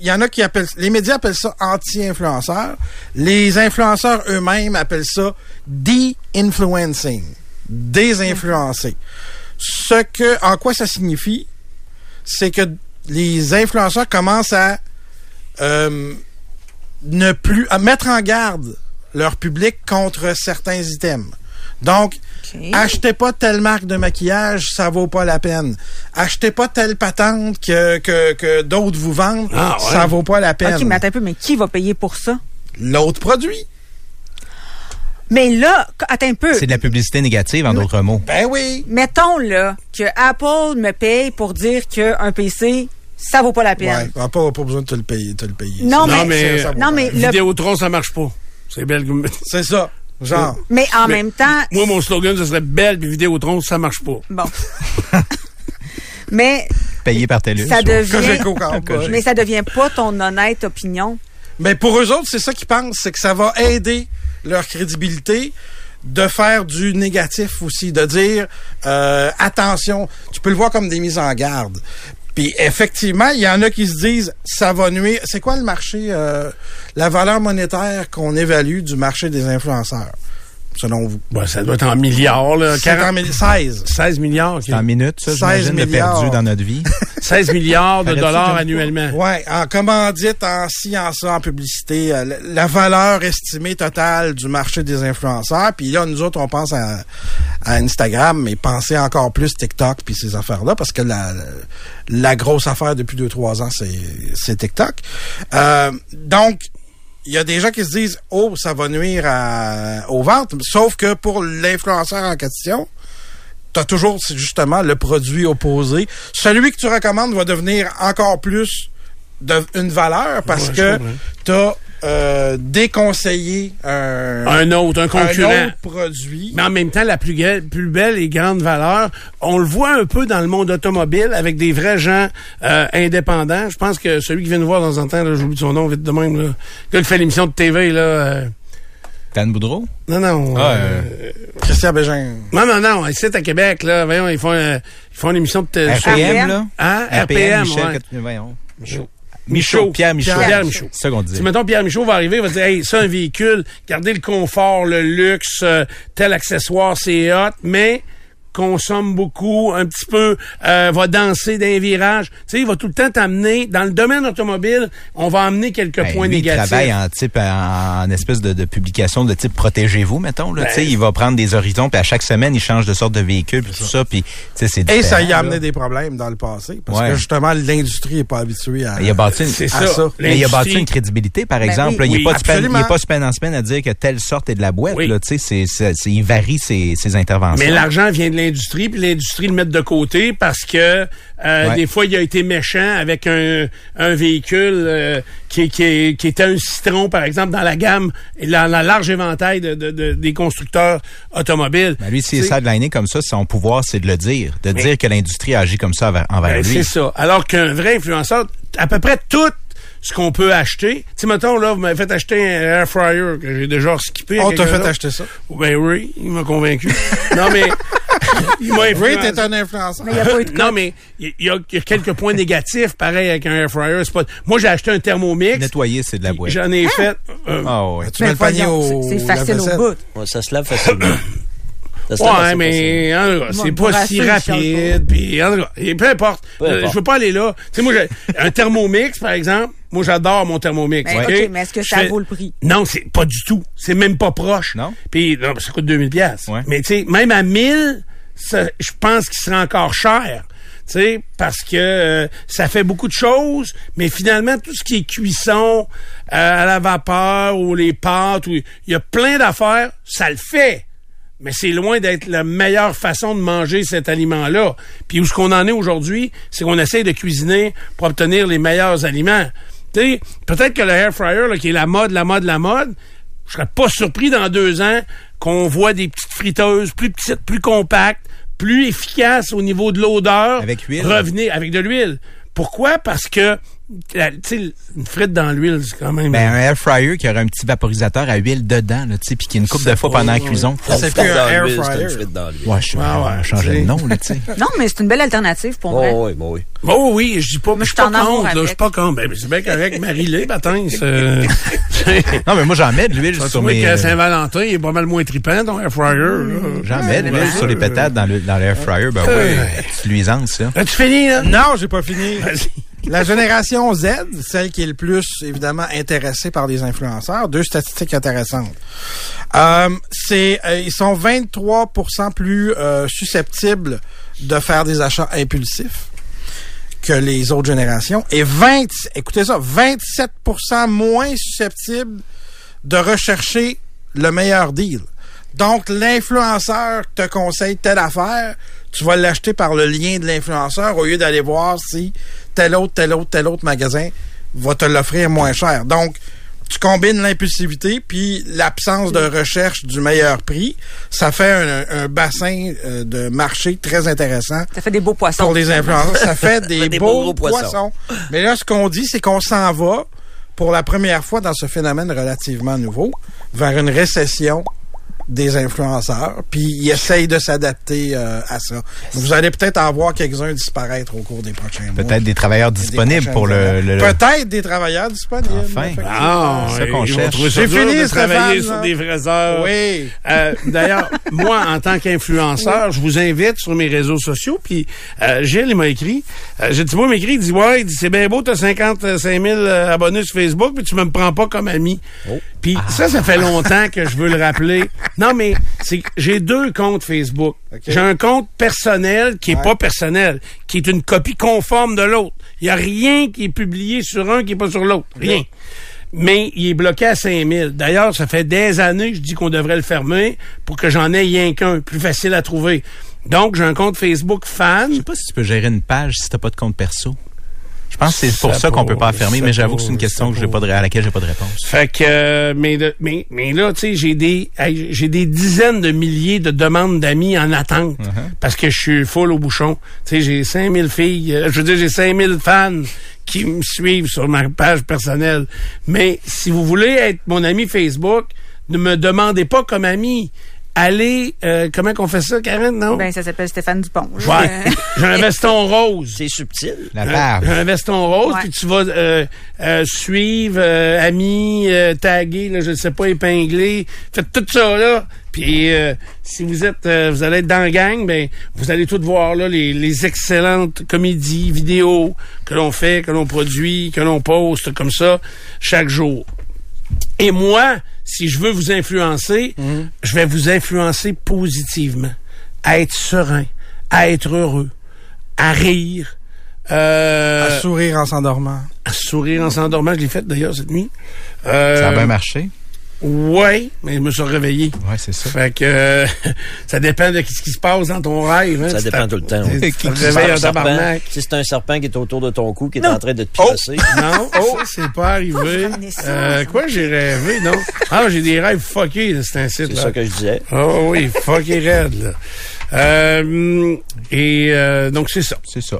Il y en a qui appellent, les médias appellent ça anti-influenceurs. Les influenceurs eux-mêmes appellent ça de-influencing. Désinfluencer. Ce que, en quoi ça signifie, c'est que les influenceurs commencent à euh, ne plus, à mettre en garde leur public contre certains items. Donc, achetez pas telle marque de maquillage, ça vaut pas la peine. Achetez pas telle patente que, que, que d'autres vous vendent, Ah, ouais. ça vaut pas la peine. OK, mais attends un peu, mais qui va payer pour ça? L'autre produit. Mais là, attends un peu. C'est de la publicité négative, en d'autres mots. Ben oui. Mettons, là, que Apple me paye pour dire qu'un PC, ça vaut pas la peine. Ouais, pas, pas, pas besoin de te le payer. Te le payer. Non, Non, mais, mais- Ça vaut non, mais le- Vidéotron, ça marche pas. C'est belle. C'est ça. Genre. mais en Mais- même temps, Moi, mon slogan, ce serait belle, puis Vidéotron, ça marche pas. bon. [laughs] mais Payé par TELUS. ça devient, mais ça devient pas ton honnête opinion. Mais pour eux autres, c'est ça qu'ils pensent, c'est que ça va aider leur crédibilité de faire du négatif aussi, de dire euh, attention, tu peux le voir comme des mises en garde. Puis effectivement, il y en a qui se disent ça va nuire. C'est quoi le marché, euh, la valeur monétaire qu'on évalue du marché des influenceurs, selon vous? Bon, ça doit être en milliards, là. C'est en 40 mille- 16. 16 milliards. ok. C'est en minutes, ça, 16 j'imagine, de milliards. perdu dans notre vie. [laughs] 16 milliards de dollars annuellement. Ouais, en commandite, en ci, en ça, en publicité, euh, la, valeur estimée totale du marché des influenceurs. Puis là, nous autres, on pense à, à Instagram, mais pensez encore plus TikTok puis ces affaires-là, parce que la, la grosse affaire depuis deux, trois ans, c'est, c'est TikTok. Euh, donc, il y a des gens qui se disent, oh, ça va nuire à, aux ventes. Sauf que pour l'influenceur en question, t'as toujours c'est justement le produit opposé. Celui que tu recommandes va devenir encore plus de, une valeur parce Ouais, que comprends. t'as euh, déconseillé un, Un autre, un concurrent. un autre produit. Mais en même temps, la plus, belle et grande valeur, on le voit un peu dans le monde automobile avec des vrais gens euh, indépendants. Je pense que celui qui vient nous voir dans un temps, là, j'oublie son nom vite de même, là. Qui fait l'émission de TV, là. euh, Dan Boudreau? non, non. Ah, euh, Christian Bégin. non, non, non. Ici, à Québec, là, voyons, ils font, euh, ils font une émission de. RPM, là? Hein? RPM, Michel, ouais. que- voyons. Michaud, Pierre Michaud. Pierre Michaud. C'est ça qu'on Si, dit. mettons, Pierre Michaud va arriver, il va dire, hey, ça, un véhicule, gardez le confort, le luxe, euh, tel accessoire, c'est hot, mais consomme beaucoup, un petit peu, euh, va danser d'un virage. Tu sais, il va tout le temps t'amener, dans le domaine automobile, on va amener quelques Ben, points lui, négatifs. Il travaille en type en, en espèce de, de publication de type protégez-vous, mettons. Là, Tu sais, il va prendre des horizons, puis à chaque semaine, il change de sorte de véhicule, puis tout ça, puis tu sais, c'est Et ça y a amené là. des problèmes dans le passé. Parce Ouais. que justement, l'industrie n'est pas habituée à. Il a bâti une, ça. ça. mais il a bâti une crédibilité, par Ben exemple. oui. là. il Oui, n'est pas, il semaine en semaine à dire que telle sorte est de la boîte. Oui. Là, tu sais, c'est, c'est, c'est- il varie ses, ses interventions. Mais l'argent vient de l'industrie, puis l'industrie le met de côté parce que euh, Ouais. des fois, il a été méchant avec un, un véhicule euh, qui, qui, qui était un citron, par exemple, dans la gamme, dans la large éventail de, de- de- des constructeurs automobiles. Ben, lui, s'il est sideliné comme ça, son pouvoir, c'est de le dire. De Mais- dire que l'industrie agit comme ça envers, Ben, lui. c'est ça. Alors qu'un vrai influenceur, à peu près tout ce qu'on peut acheter. Tu sais, mettons, là, vous m'avez fait acheter un air fryer que j'ai déjà skippé. On t'a quelqu'un fait acheter ça. Ben oui, il m'a convaincu. non, mais... [laughs] il m'a Oui, influencé. t'es un influenceur. Mais il n'y a pas eu de Non, mais il y, a- il y a quelques points négatifs, pareil, avec un air fryer. Pas... Moi, j'ai acheté un thermomix. Nettoyer, c'est de la boîte. J'en ai fait... euh, Ah ouais. Tu mets le panier au. c'est- facile au bout. Ouais, ça se lave facilement. [coughs] Ça se lave Ouais, mais c'est pas si rapide. Puis en tout cas, et peu importe. Euh, importe. je veux pas aller là. Tu sais, moi, un thermomix, par exemple. Moi, j'adore mon thermomix. Ben, OK? OK, mais est-ce que ça fais- vaut le prix? Non, c'est pas du tout. C'est même pas proche. Non? Puis non, ça coûte 2000 pièces. Ouais. Mais tu sais, même à 1000, ça, je pense qu'il sera encore cher. Tu sais, parce que euh, ça fait beaucoup de choses, mais finalement, tout ce qui est cuisson euh, à la vapeur ou les pâtes, il y a plein d'affaires, ça le fait. Mais c'est loin d'être la meilleure façon de manger cet aliment-là. Puis où ce qu'on en est aujourd'hui, c'est qu'on essaie de cuisiner pour obtenir les meilleurs aliments. Peut-être que le air fryer, là, qui est la mode, la mode, la mode, je serais pas surpris dans deux ans qu'on voit des petites friteuses plus petites, plus compactes, plus efficaces au niveau de l'odeur. Avec huile. Revenir avec de l'huile. Pourquoi? Parce que, la- tu sais, une frite dans l'huile, c'est quand même... Ben, un air fryer qui aurait un petit vaporisateur à huile dedans, là, tu sais, puis qui une coupe de fois pendant la cuisson. Ça, c'est plus un air fryer. une frite dans l'huile. Ouais, je Ah ouais, on va changer le nom, là, tu sais. [laughs] Non, mais c'est une belle alternative pour vrai. Oh, oui, bon, oui. Oh oui, je dis pas, Moi, je suis suis pas contre, là, je suis pas contre. Ben, c'est bien correct, Marie-Lé, Batin, [laughs] c'est... Non, mais moi, j'en mets de l'huile sur mes... qu'à euh, Saint-Valentin, il est pas mal moins trippant, ton air fryer. J'en mets de l'huile sur les pétales dans le- dans l'air fryer. Ben oui, luisance, ça. As-tu fini, là? Non, j'ai pas fini. Vas-y. La génération Z, celle qui est le plus, évidemment, intéressée par les influenceurs, deux statistiques intéressantes. Euh, c'est, euh, ils sont 23% plus euh, susceptibles de faire des achats impulsifs que les autres générations et 20, écoutez ça, 27% moins susceptibles de rechercher le meilleur deal. Donc, l'influenceur te conseille telle affaire, tu vas l'acheter par le lien de l'influenceur au lieu d'aller voir si tel autre, tel autre, tel autre magasin va te l'offrir moins cher. Donc, tu combines l'impulsivité puis l'absence de recherche du meilleur prix, ça fait un, un bassin euh, de marché très intéressant Ça fait des beaux poissons. pour les influenceurs. Ça fait [laughs] des, des beaux, beaux gros poissons. poissons. Mais là, ce qu'on dit, c'est qu'on s'en va pour la première fois dans ce phénomène relativement nouveau vers une récession des influenceurs, puis ils essayent de s'adapter euh, à ça. Vous allez peut-être en voir quelques-uns disparaître au cours des prochains mois. Peut-être des travailleurs disponibles pour le... le- le- Peut-être des travailleurs disponibles. Enfin. Ah, C'est ça qu'on cherche. J'ai fini, de travailler Stéphane, sur là. des vraies heures. Oui. Euh, D'ailleurs, [laughs] moi, en tant qu'influenceur, je vous invite sur mes réseaux sociaux. Puis euh, Gilles, il m'a écrit. Euh, J'ai dit, moi, il m'a écrit, il dit, ouais, il dit, c'est bien beau, t'as 55 000 euh, abonnés sur Facebook, puis tu me prends pas comme ami. Puis ça, ça fait longtemps que je veux le rappeler. [laughs] Non, mais c'est que j'ai deux comptes Facebook. J'ai un compte personnel qui est pas personnel, qui est une copie conforme de l'autre. Il y a rien qui est publié sur un qui est pas sur l'autre. Rien mais il est bloqué à 5000. D'ailleurs, ça fait des années que je dis qu'on devrait le fermer pour que j'en ai rien qu'un, plus facile à trouver. Donc, j'ai un compte Facebook fan. Je sais pas si tu peux gérer une page si t'as pas de compte perso. Je pense que c'est pour Ça ça qu'on peut pas ça mais j'avoue que c'est une question que j'ai pas. de- à laquelle j'ai pas de réponse. Fait que, euh, mais, de- mais, mais là, tu sais, j'ai des, j'ai des dizaines de milliers de demandes d'amis en attente parce que je suis full au bouchon. Tu sais, j'ai 5000 filles, euh, je veux dire, j'ai 5000 fans qui me suivent sur ma page personnelle. Mais si vous voulez être mon ami Facebook, ne me demandez pas comme ami. Allez, euh, comment qu'on fait ça, Karen, non? Ben, ça s'appelle Stéphane Dupont. là. Ouais. J'ai [laughs] [laughs] un veston rose. C'est subtil. La Un- barbe. Un veston rose, puis tu vas euh, euh, suivre, euh, ami, euh, taguer, là, je ne sais pas, épingler. Faites tout ça, là. Puis euh, si vous êtes euh, vous allez être dans la gang, ben vous allez tout voir là les, les excellentes comédies, vidéos que l'on fait, que l'on produit, que l'on poste comme ça chaque jour. Et moi, si je veux vous influencer, je vais vous influencer positivement, à être serein, à être heureux, à rire, euh, À sourire en s'endormant. à sourire en s'endormant. Je l'ai fait d'ailleurs cette nuit. Euh, Ça a bien marché. Ouais, mais je me suis réveillé. Ouais, c'est ça. Fait que euh, [laughs] ça dépend de ce qui se passe dans ton rêve. Hein. Ça dépend tout le temps, tu- oui. tu te réveilles C'est un tabarnak. Si c'est un serpent qui est autour de ton cou, qui est Non. en train de te pilocer. [laughs] Non, oh, c'est pas arrivé. Euh, quoi, j'ai rêvé, non? Ah, j'ai des rêves fuckés, là, c'est un site. C'est là. ça que je disais. Oh oui, fucké raide, là. Euh, et euh, donc, c'est ça. C'est ça.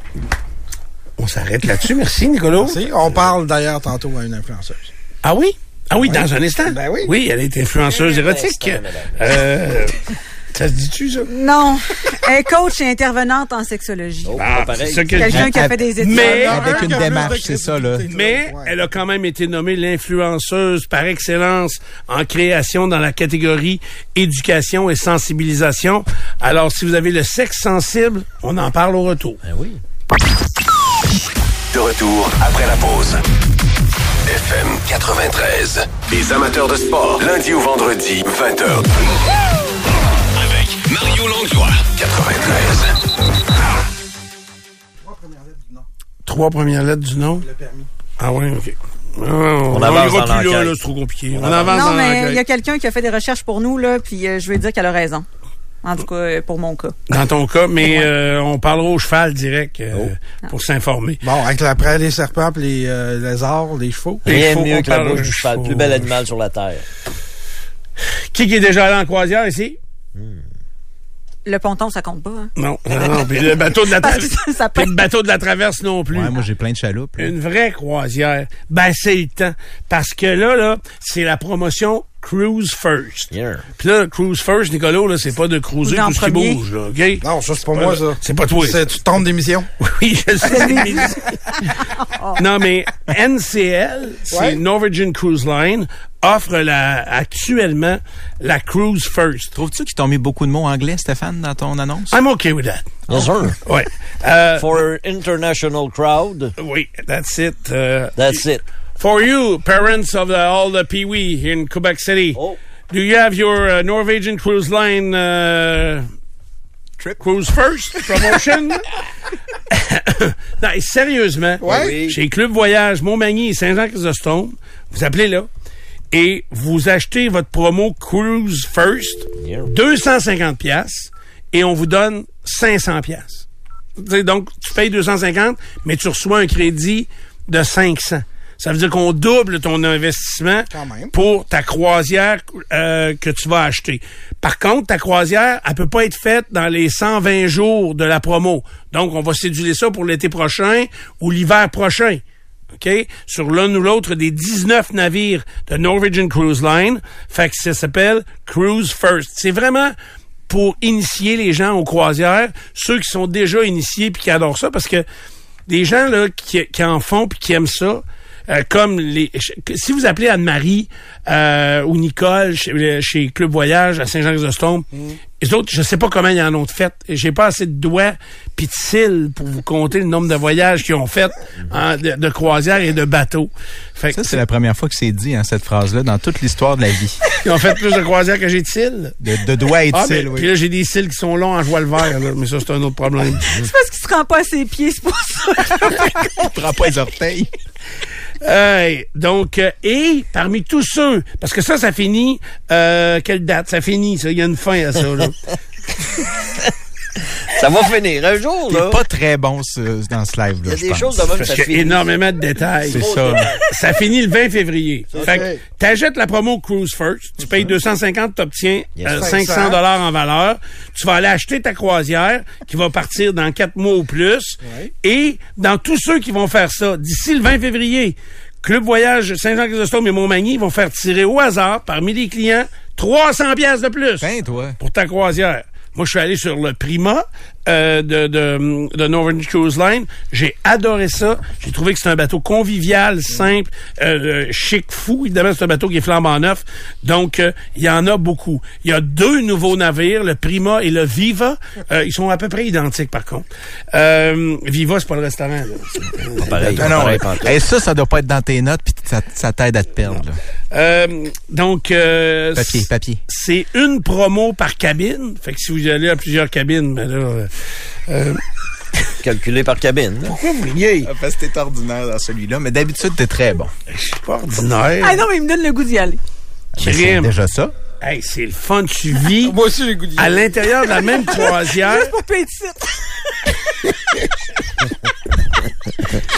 On s'arrête là-dessus. Merci, Nicolas. On parle d'ailleurs tantôt à une influenceuse. Ah oui? Ah oui, dans un instant? Ben oui. Oui, elle est influenceuse érotique. instant. Euh, ça se dit-tu, ça? non. Un coach et intervenante en sexologie. Oh, Ah, pareil. que Quelqu'un qui a fait des études. Mais-. Avec Un une démarche, de c'est ça, là. Mais Ouais. elle a quand même été nommée l'influenceuse par excellence en création dans la catégorie éducation et sensibilisation. Alors, si vous avez le sexe sensible, on en parle au retour. Ben oui. De retour après la pause. FM 93. Les amateurs de sport. Lundi au vendredi, 20h. Avec Mario Langlois. 93. Trois premières lettres du nom. Le permis. Ah oui, OK. Ah, on avance dans plus là, là, c'est trop compliqué. On, avance. avance Non, mais il y a quelqu'un qui a fait des recherches pour nous, là, puis euh, je veux dire qu'elle a raison. En tout cas, euh, pour mon cas. Dans ton cas, mais euh, on parlera au cheval direct euh, pour s'informer. Bon, avec après les serpents, les euh, lézards, les chevaux. Rien mieux que la bouche du cheval. cheval. Plus bel animal sur la terre. Qui qui est déjà allé en croisière ici? Le ponton, ça compte pas. Hein? Non, non, non. Puis le bateau de la [laughs] traverse. le bateau de la traverse non plus. Ouais, moi, j'ai plein de chaloupes. là. Une vraie croisière. Ben, c'est le temps. Parce que là, là, c'est la promotion Cruise First. Yeah. Puis là, Cruise First, Nicolas, là, c'est pas de cruiser tout ce qui bouge, là, OK? Non, ça, c'est pas moi, ça. C'est pas toi, Tu tombes d'émission? [laughs] Oui, je sais. non, mais NCL, c'est Ouais. Norwegian Cruise Line, offre la, actuellement la Cruise First. Trouves-tu qu'ils t'ont mis beaucoup de mots anglais, Stéphane, dans ton annonce? I'm okay with that. Yes, sir. Ouais. Euh, For international crowd, oui, that's it. Euh, that's it. For you, parents of the, all the Pee-wee in Quebec City, Oh. do you have your uh, Norwegian Cruise Line uh, trip cruise first promotion? [laughs] [coughs] non, et sérieusement, Ouais. Oui. chez Club Voyage Montmagny et Saint-Jean-Chrysostome, vous appelez là et vous achetez votre promo Cruise First, Yeah. 250 pièces et on vous donne 500 pièces. Donc, tu payes 250, mais tu reçois un crédit de 500. Ça veut dire qu'on double ton investissement pour ta croisière euh, que tu vas acheter. Par contre, ta croisière, elle peut pas être faite dans les 120 jours de la promo. Donc, on va céduler ça pour l'été prochain ou l'hiver prochain. Sur l'un ou l'autre des 19 navires de Norwegian Cruise Line. Fait que ça s'appelle Cruise First. C'est vraiment pour initier les gens aux croisières, ceux qui sont déjà initiés puis qui adorent ça, parce que des gens là qui, qui en font puis qui aiment ça, euh, comme les si vous appelez Anne-Marie euh, ou Nicole chez, chez Club Voyage à Saint-Jean-Chrysostome, les autres, je sais pas comment ils en ont fait. J'ai pas assez de doigts pis de cils pour vous compter le nombre de voyages qu'ils ont fait en- de, de croisières et de bateaux. Fait Ça, c'est la première fois que c'est dit, hein, cette phrase-là, dans toute l'histoire de la vie. [laughs] ils ont fait plus de croisières que j'ai de cils. De, de doigts et de Ah, cils, oui. Puis là, j'ai des cils qui sont longs en joie le vert, là, mais ça, c'est un autre problème. C'est parce qu'il se rend pas à ses pieds, c'est pour ça. [laughs] Prends pas les orteils. Hey, donc, euh, et parmi tous ceux, parce que ça, ça finit, euh, quelle date? Ça finit, ça, il y a une fin à ça, là. [laughs] Ça va finir un jour, là. pas très bon ce- dans ce live-là, Il y a je des pense. choses de même, Parce ça qu'il y a finit. énormément de détails. C'est ça. Ça finit le 20 février. Fait que fait. t'achètes la promo Cruise First, tu payes 250, t'obtiens Yes. euh, 500. 500 dollars en valeur. Tu vas aller acheter ta croisière qui va partir dans quatre mois ou plus. Ouais. Et dans tous ceux qui vont faire ça, d'ici le 20 février, Club Voyage Saint-Jean-Chrysostome et Montmagny vont faire tirer au hasard parmi les clients 300 pièces de plus Ben, toi. pour ta croisière. Moi, je suis allé sur le Prima euh, de, de, de Northern Cruise Line. J'ai adoré ça. J'ai trouvé que c'est un bateau convivial, simple, euh, chic, fou. Évidemment, c'est un bateau qui est flambant neuf. Donc, euh, il y en a beaucoup. Il y a deux nouveaux navires, le Prima et le Viva. Euh, ils sont à peu près identiques, par contre. Euh, Viva, c'est pas le restaurant. Là. C'est- Pareil, Ah non, pareil. Hey, ça, ça doit pas être dans tes notes, puis ça, ça t'aide à te perdre. là. Euh, donc, euh, Papier, papier. c'est une promo par cabine. Fait que si vous allez à plusieurs cabines, ben là, euh, Calculé par cabine. pourquoi vous riez? Ah, Parce que t'es ordinaire dans celui-là, mais d'habitude, t'es très bon. Je suis pas ordinaire. Ah non, mais il me donne le goût d'y aller. Mais c'est Crime. déjà ça. Hey, c'est le fun. Tu vis [laughs] Moi aussi, j'ai le goût d'y à aller. l'intérieur de la même [laughs] croisière. Juste pour payer de site.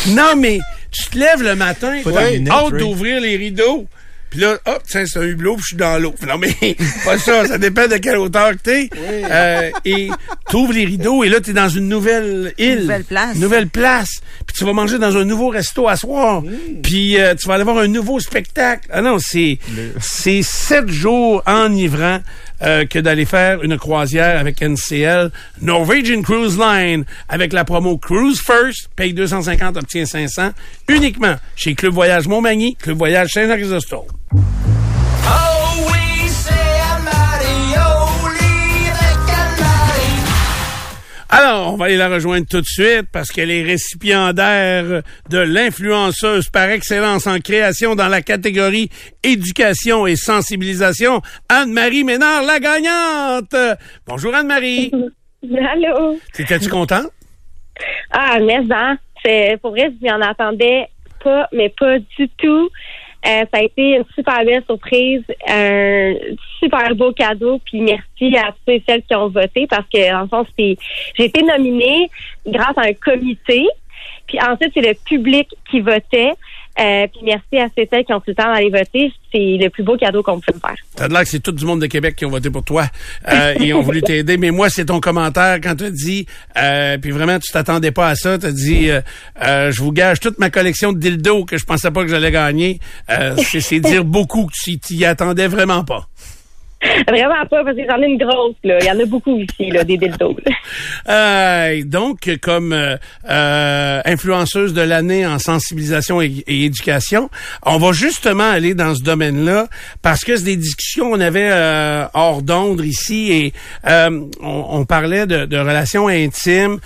Non, mais tu te lèves le matin, hâte d'ouvrir les rideaux. Puis là, hop, tiens, c'est un hublot, puis je suis dans l'eau. Non, mais [laughs] pas ça, ça dépend de quelle hauteur que t'es. Euh, et t'ouvres les rideaux, et là, t'es dans une nouvelle île. Nouvelle place. Nouvelle place. Puis tu vas manger dans un nouveau resto à soir. Puis euh, tu vas aller voir un nouveau spectacle. Ah non, c'est c'est sept jours enivrants euh, que d'aller faire une croisière avec NCL. Norwegian Cruise Line, avec la promo Cruise First, paye 250, obtient 500, uniquement chez Club Voyage Montmagny, Club Voyage Saint-Jean-Chrysostome. Alors, on va aller la rejoindre tout de suite parce qu'elle est récipiendaire de l'influenceuse par excellence en création dans la catégorie éducation et sensibilisation. Anne-Marie Ménard, la gagnante! Bonjour Anne-Marie. Allô? T'étais-tu contente? Ah, mais hein, c'est pour vrai, je m'y en attendais pas, mais pas du tout. Euh, ça a été une super belle surprise, un super beau cadeau, puis merci à ceux et celles qui ont voté parce que en fond, j'ai été nominée grâce à un comité, puis ensuite c'est le public qui votait. Euh, puis merci à ceux qui ont pris le temps d'aller voter. C'est le plus beau cadeau qu'on peut me faire. T'as l'air que c'est tout du monde de Québec qui ont voté pour toi euh, et ont voulu t'aider. Mais moi, c'est ton commentaire quand tu dit, euh, puis vraiment, tu t'attendais pas à ça. Tu as dit, euh, euh, je vous gage toute ma collection de dildos que je pensais pas que j'allais gagner. Euh, c'est c'est dire beaucoup que tu t'y attendais vraiment pas. [laughs] Vraiment pas, parce que j'en ai une grosse, là. Il y en a beaucoup ici, là, des dildos. Euh, donc, comme euh, euh, influenceuse de l'année en sensibilisation et, éducation, on va justement aller dans ce domaine-là parce que c'est des discussions qu'on avait euh, hors d'onde ici et euh, on, on parlait de, de relations intimes.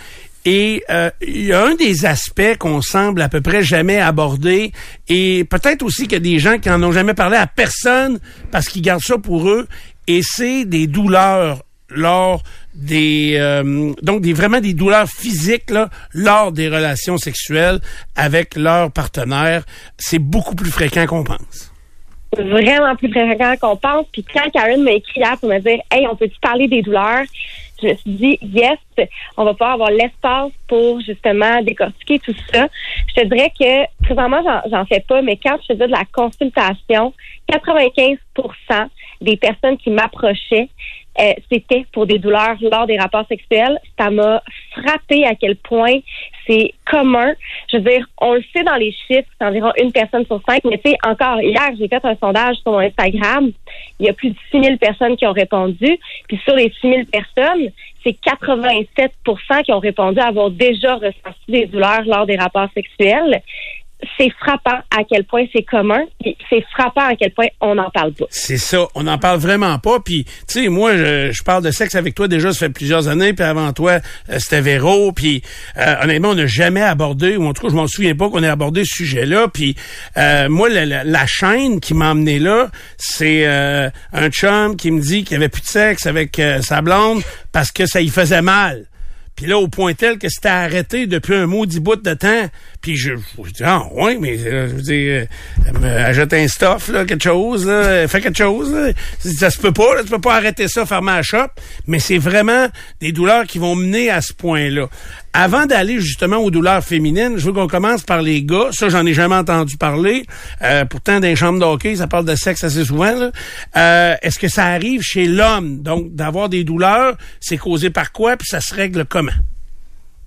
Et euh, il y a un des aspects qu'on semble à peu près jamais aborder, et peut-être aussi qu'il y a des gens qui en ont jamais parlé à personne parce qu'ils gardent ça pour eux, et c'est des douleurs lors des euh, donc des vraiment des douleurs physiques là, lors des relations sexuelles avec leur partenaire, c'est beaucoup plus fréquent qu'on pense. Vraiment plus fréquent qu'on pense. Puis quand Karen m'a écrit hier pour me dire Hey, on peut-tu parler des douleurs? Je me suis dit yes, on va pouvoir avoir l'espace pour justement décortiquer tout ça. Je te dirais que présentement, j'en- fais pas, mais quand je faisais de la consultation, 95% des personnes qui m'approchaient, euh, c'était pour des douleurs lors des rapports sexuels. Ça m'a frappé à quel point c'est commun. Je veux dire, on le sait dans les chiffres, c'est environ une personne sur cinq, mais tu sais, encore hier, j'ai fait un sondage sur mon Instagram. Il y a plus de 6 000 personnes qui ont répondu. Puis sur les 6 000 personnes, c'est 87% qui ont répondu avoir déjà ressenti des douleurs lors des rapports sexuels. C'est frappant à quel point c'est commun, puis c'est frappant à quel point on n'en parle pas. C'est ça, on n'en parle vraiment pas. Puis, tu sais, moi, je, je parle de sexe avec toi déjà, ça fait plusieurs années. Puis avant toi, euh, c'était Véro. Puis, euh, honnêtement, on n'a jamais abordé, ou en tout cas, je m'en souviens pas qu'on ait abordé ce sujet-là. Puis, euh, moi, la, la- la chaîne qui m'a emmené là, c'est euh, un chum qui me dit qu'il avait plus de sexe avec euh, sa blonde parce que ça y faisait mal. Puis là, au point tel que c'était arrêté depuis un maudit bout de temps. Puis je, je dis, ah, ouais, mais euh, je veux dire, euh, un stuff, là, quelque chose, là, euh, fais quelque chose. là. Ça se peut pas, là, tu peux pas arrêter ça, fermer la shop. Mais c'est vraiment des douleurs qui vont mener à ce point-là. Avant d'aller justement aux douleurs féminines, je veux qu'on commence par les gars. Ça, j'en ai jamais entendu parler. Euh, pourtant, dans les chambres de hockey, ça parle de sexe assez souvent. là. Euh, Est-ce que ça arrive chez l'homme? Donc, d'avoir des douleurs, c'est causé par quoi? Puis ça se règle comment?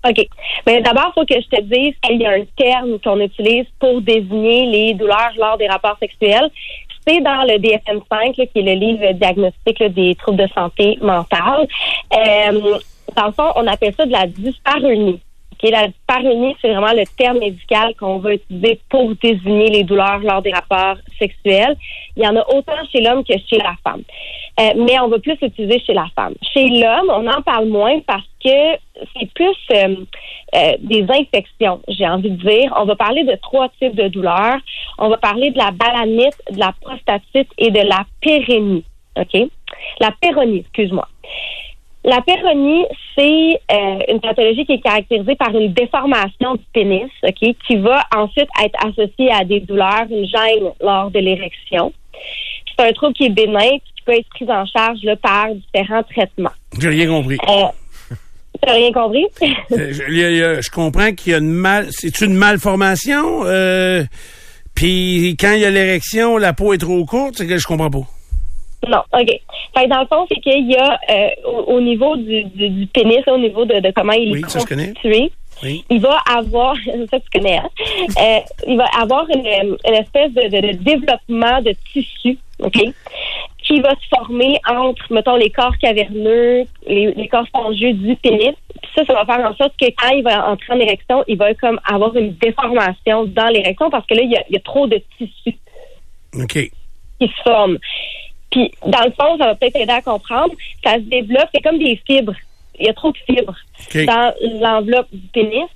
OK. Mais d'abord, il faut que je te dise qu'il y a un terme qu'on utilise pour désigner les douleurs lors des rapports sexuels. c'est dans le DSM-5, qui est le livre diagnostic des troubles de santé mentale. Euh, dans le fond, on appelle ça de la dyspareunie. La dyspareunie, c'est vraiment le terme médical qu'on va utiliser pour désigner les douleurs lors des rapports sexuels. Il y en a autant chez l'homme que chez la femme. Euh, mais on va plus l'utiliser chez la femme. Chez l'homme, on en parle moins parce que c'est plus euh, euh, des infections, j'ai envie de dire. On va parler de trois types de douleurs. On va parler de la balanite, de la prostatite et de la pérénie. OK? La péronie, excuse-moi. La péronie, c'est euh, une pathologie qui est caractérisée par une déformation du pénis, ok, qui va ensuite être associée à des douleurs, une gêne lors de l'érection. C'est un trouble qui est bénin qui peut être pris en charge là, par différents traitements. J'ai rien compris. Euh, T'as rien compris? [laughs] Euh, je, je, comprends qu'il y a une mal. C'est une malformation. Euh, Puis quand il y a l'érection, la peau est trop courte, c'est que je comprends pas. Non, OK. Fait dans le fond, c'est qu'il y a euh, au, niveau du, du, pénis, au niveau de, de comment il est constitué, il va avoir, [laughs] ça tu connais, hein? euh, il va avoir une, une espèce de, de, développement de tissu, OK, qui va se former entre, mettons, les corps caverneux, les, les corps spongieux du pénis. Puis ça, ça va faire en sorte que quand il va entrer en érection, il va comme avoir une déformation dans l'érection parce que là, il y a, il y a trop de tissu. OK. Qui se forme. Puis, dans le fond, ça va peut-être aider à comprendre. Ça se développe, c'est comme des fibres. Il y a trop de fibres dans l'enveloppe du pénis.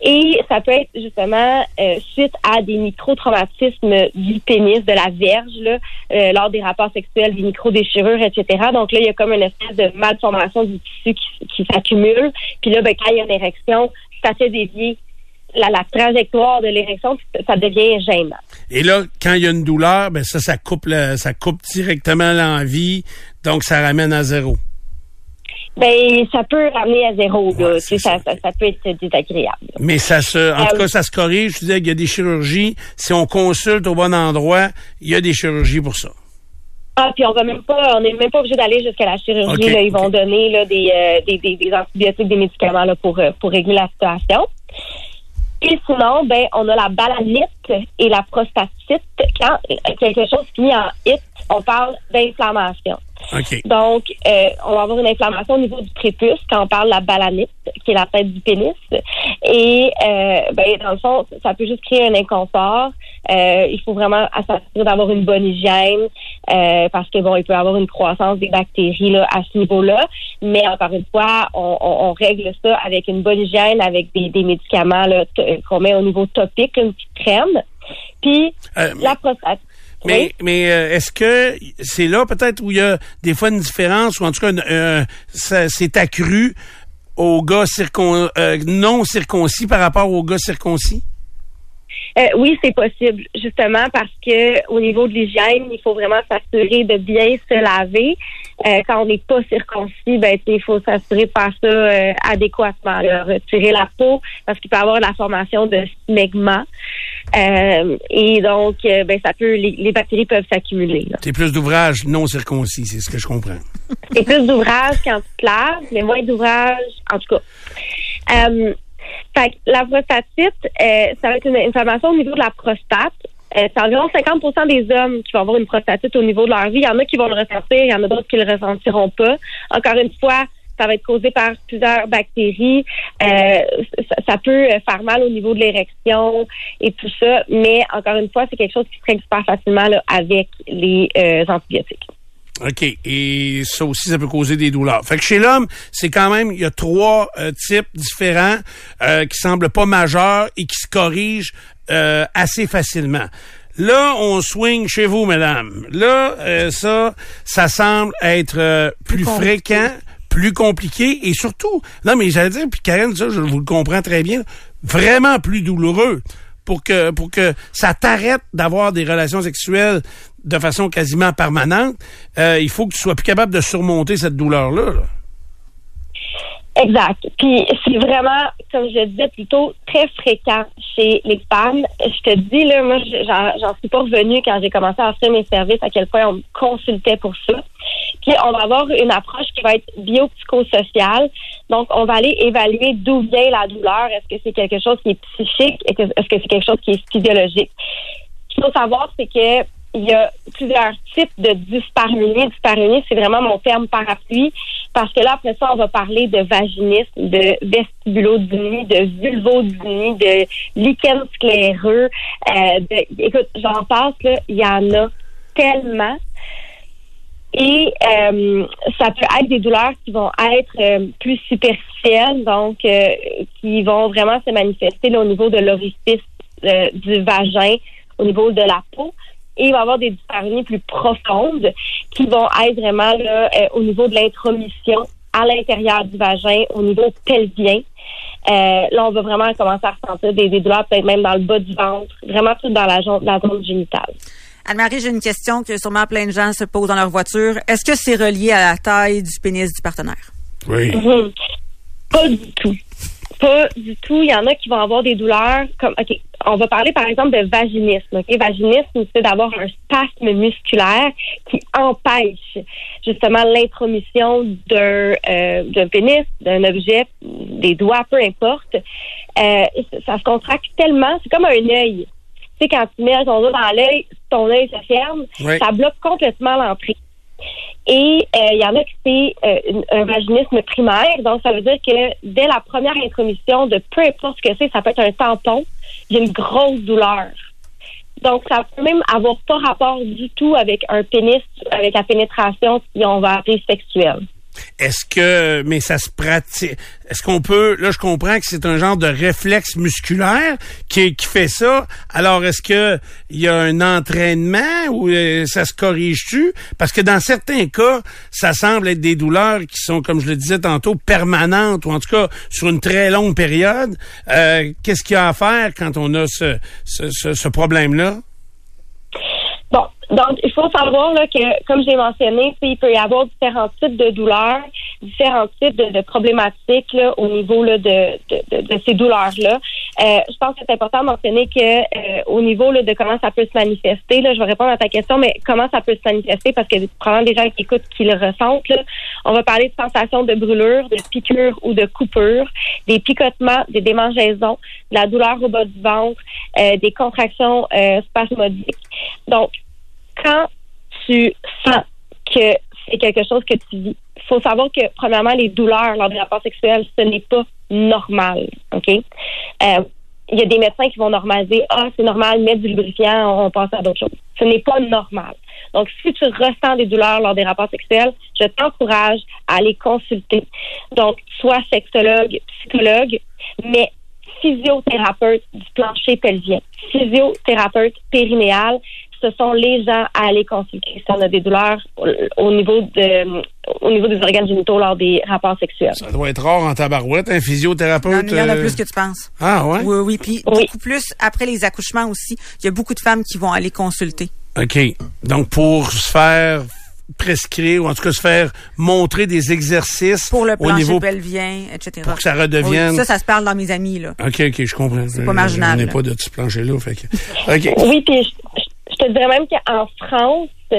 Et ça peut être justement euh, suite à des micro-traumatismes du pénis, de la verge, là, euh, lors des rapports sexuels, des micro-déchirures, etc. Donc là, il y a comme une espèce de malformation du tissu qui, qui s'accumule. Puis là, ben, quand il y a une érection, ça fait dévier la, la trajectoire de l'érection, ça devient gênant. Et là, quand il y a une douleur, ben ça, ça coupe ça coupe directement l'envie, donc ça ramène à zéro. Ben, ça peut ramener à zéro, là. Ça, ça, ça, peut être désagréable. Mais ça se, en tout euh, cas, ça se corrige. Je disais qu'il y a des chirurgies. Si on consulte au bon endroit, il y a des chirurgies pour ça. Ah, puis on va même pas, on n'est même pas obligé d'aller jusqu'à la chirurgie. Là, ils vont donner là, des, euh, des, des, des, antibiotiques, des médicaments là, pour, euh, pour régler la situation. Et sinon, ben, on a la balanite et la prostatite. Quand quelque chose finit en it, on parle d'inflammation. Donc, euh, on va avoir une inflammation au niveau du prépuce quand on parle de la balanite, qui est la tête du pénis. Et euh, ben, dans le fond, ça peut juste créer un inconfort. Euh, il faut vraiment s'assurer d'avoir une bonne hygiène parce que bon, il peut y avoir une croissance des bactéries là, à ce niveau-là. Mais encore une fois, on, règle ça avec une bonne hygiène, avec des, médicaments qu'on met au niveau topique, une petite crème. Puis la prostate. Mais, mais euh, est-ce que c'est là peut-être où il y a des fois une différence ou en tout cas euh, c'est accru aux gars euh, non circoncis par rapport aux gars circoncis? Oui, c'est possible, justement parce que au niveau de l'hygiène, il faut vraiment s'assurer de bien se laver. quand on n'est pas circoncis, ben il faut s'assurer de faire ça adéquatement, retirer la peau parce qu'il peut y avoir la formation de smegma. Euh, et donc, euh, ben, ça peut, les, bactéries peuvent s'accumuler. C'est plus d'ouvrages non circoncis, c'est ce que je comprends. C'est plus d'ouvrages quand tu te laves, mais moins d'ouvrages, en tout cas. Euh, fait, la prostatite, euh, ça va être une inflammation au niveau de la prostate. c'est environ 50% des hommes qui vont avoir une prostatite au niveau de leur vie. Il y en a qui vont le ressentir, il y en a d'autres qui le ressentiront pas. Encore une fois, ça va être causé par plusieurs bactéries. Euh, ça, peut faire mal au niveau de l'érection et tout ça, mais encore une fois, c'est quelque chose qui se règle super facilement avec les euh, antibiotiques. OK. Et ça aussi, ça peut causer des douleurs. Fait que chez l'homme, c'est quand même, il y a trois euh, types différents euh, qui semblent pas majeurs et qui se corrigent assez facilement. Là, on swing chez vous, madame. Là, ça, ça semble être plus fréquent, plus compliqué et surtout, non mais j'allais dire, puis Karen, ça, je vous le comprends très bien, vraiment plus douloureux pour que pour que ça t'arrête d'avoir des relations sexuelles de façon quasiment permanente, euh, il faut que tu sois plus capable de surmonter cette douleur-là. là Exact. Puis c'est vraiment, comme je disais plutôt, très fréquent chez les femmes. Je te dis, là, moi, j'en suis pas revenue quand j'ai commencé à offrir mes services, à quel point on me consultait pour ça. Puis on va avoir une approche qui va être biopsychosociale. Donc, on va aller évaluer d'où vient la douleur. Est-ce que c'est quelque chose qui est psychique? Est-ce que c'est quelque chose qui est physiologique? Ce qu'il faut savoir, c'est que il y a plusieurs types de dyspareunie. Dyspareunie, c'est vraiment mon terme parapluie parce que là, après ça, on va parler de vaginisme, de vestibulodynie, de vulvodynie, de lichen scléreux. Euh, de, écoute, j'en passe, là, il y en a tellement. Et euh, ça peut être des douleurs qui vont être euh, plus superficielles, donc euh, qui vont vraiment se manifester là, au niveau de l'orifice du vagin, au niveau de la peau. Et il va y avoir des dyspareunies plus profondes qui vont être vraiment là, au niveau de l'intromission à l'intérieur du vagin, au niveau pelvien. là, on va vraiment commencer à ressentir des, douleurs peut-être même dans le bas du ventre, vraiment tout dans la, la zone génitale. Anne-Marie, j'ai une question que sûrement plein de gens se posent dans leur voiture. Est-ce que c'est relié à la taille du pénis du partenaire? Oui. Pas du tout. Pas du tout. Il y en a qui vont avoir des douleurs comme, OK, on va parler par exemple de vaginisme. OK? Vaginisme, c'est d'avoir un spasme musculaire qui empêche justement l'intromission d'un, euh, pénis, d'un objet, des doigts, peu importe. Euh, ça se contracte tellement, c'est comme un œil. Tu sais, quand tu mets ton doigt dans l'œil, ton œil se ferme, ça bloque complètement l'entrée. Et euh, il y en a qui c'est euh, un vaginisme primaire, donc ça veut dire que dès la première intromission de peu importe ce que c'est, ça peut être un tampon, il y a une grosse douleur. Donc ça peut même avoir pas rapport du tout avec un pénis, avec la pénétration, si on va appeler sexuelle. Est-ce que, mais ça se pratique, est-ce qu'on peut, là, je comprends que c'est un genre de réflexe musculaire qui, fait ça. Alors, est-ce que il y a un entraînement ou euh, ça se corrige-tu? Parce que dans certains cas, ça semble être des douleurs qui sont, comme je le disais tantôt, permanentes ou en tout cas sur une très longue période. Euh, qu'est-ce qu'il y a à faire quand on a ce problème-là? Donc il faut savoir là, que, comme j'ai mentionné, il peut y avoir différents types de douleurs, différents types de, problématiques là, au niveau là, de, de, de, ces douleurs-là. Euh, je pense que c'est important de mentionner que euh, au niveau là, de comment ça peut se manifester, là, je vais répondre à ta question, mais comment ça peut se manifester, parce que probablement des gens qui écoutent qui le ressentent, là, on va parler de sensations de brûlure, de piqûre ou de coupure, des picotements, des démangeaisons, de la douleur au bas du ventre, euh, des contractions euh, spasmodiques. Donc, quand tu sens que c'est quelque chose que tu vis, il faut savoir que, premièrement, les douleurs lors des rapports sexuels, ce n'est pas normal. OK? Euh, il y a des médecins qui vont normaliser Ah, c'est normal, mettre du lubrifiant, on, passe à d'autres choses. Ce n'est pas normal. Donc, si tu ressens des douleurs lors des rapports sexuels, je t'encourage à aller consulter. Donc, soit sexologue, psychologue, mais physiothérapeute du plancher pelvien, physiothérapeute périnéal, ce sont les gens à aller consulter si on a des douleurs au niveau de au niveau des organes génitaux lors des rapports sexuels. Ça doit être rare en tabarouette, un physiothérapeute. il y en a euh, plus que tu penses. Ah ouais? Oui, oui. Puis beaucoup plus après les accouchements aussi. Il y a beaucoup de femmes qui vont aller consulter. OK. Donc pour se faire prescrire ou en tout cas se faire montrer des exercices pour le plancher au niveau pelvien, etc. Pour que ça redevienne. ça, ça se parle dans mes amis là. Ok, ok, je comprends. C'est pas marginal. On n'est pas de ce plancher là, fait que. Ok. Oui, puis je, te dirais même qu'en France, euh,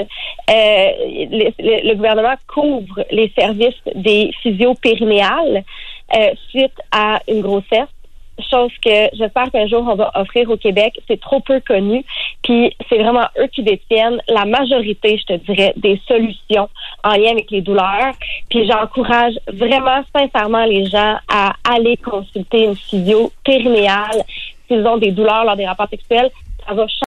le, gouvernement couvre les services des physio périnéales euh, suite à une grossesse chose que j'espère qu'un jour on va offrir au Québec. C'est trop peu connu. Puis c'est vraiment eux qui détiennent la majorité, je te dirais, des solutions en lien avec les douleurs. Puis j'encourage vraiment sincèrement les gens à aller consulter une physio périnéale s'ils ont des douleurs lors des rapports sexuels. Ça va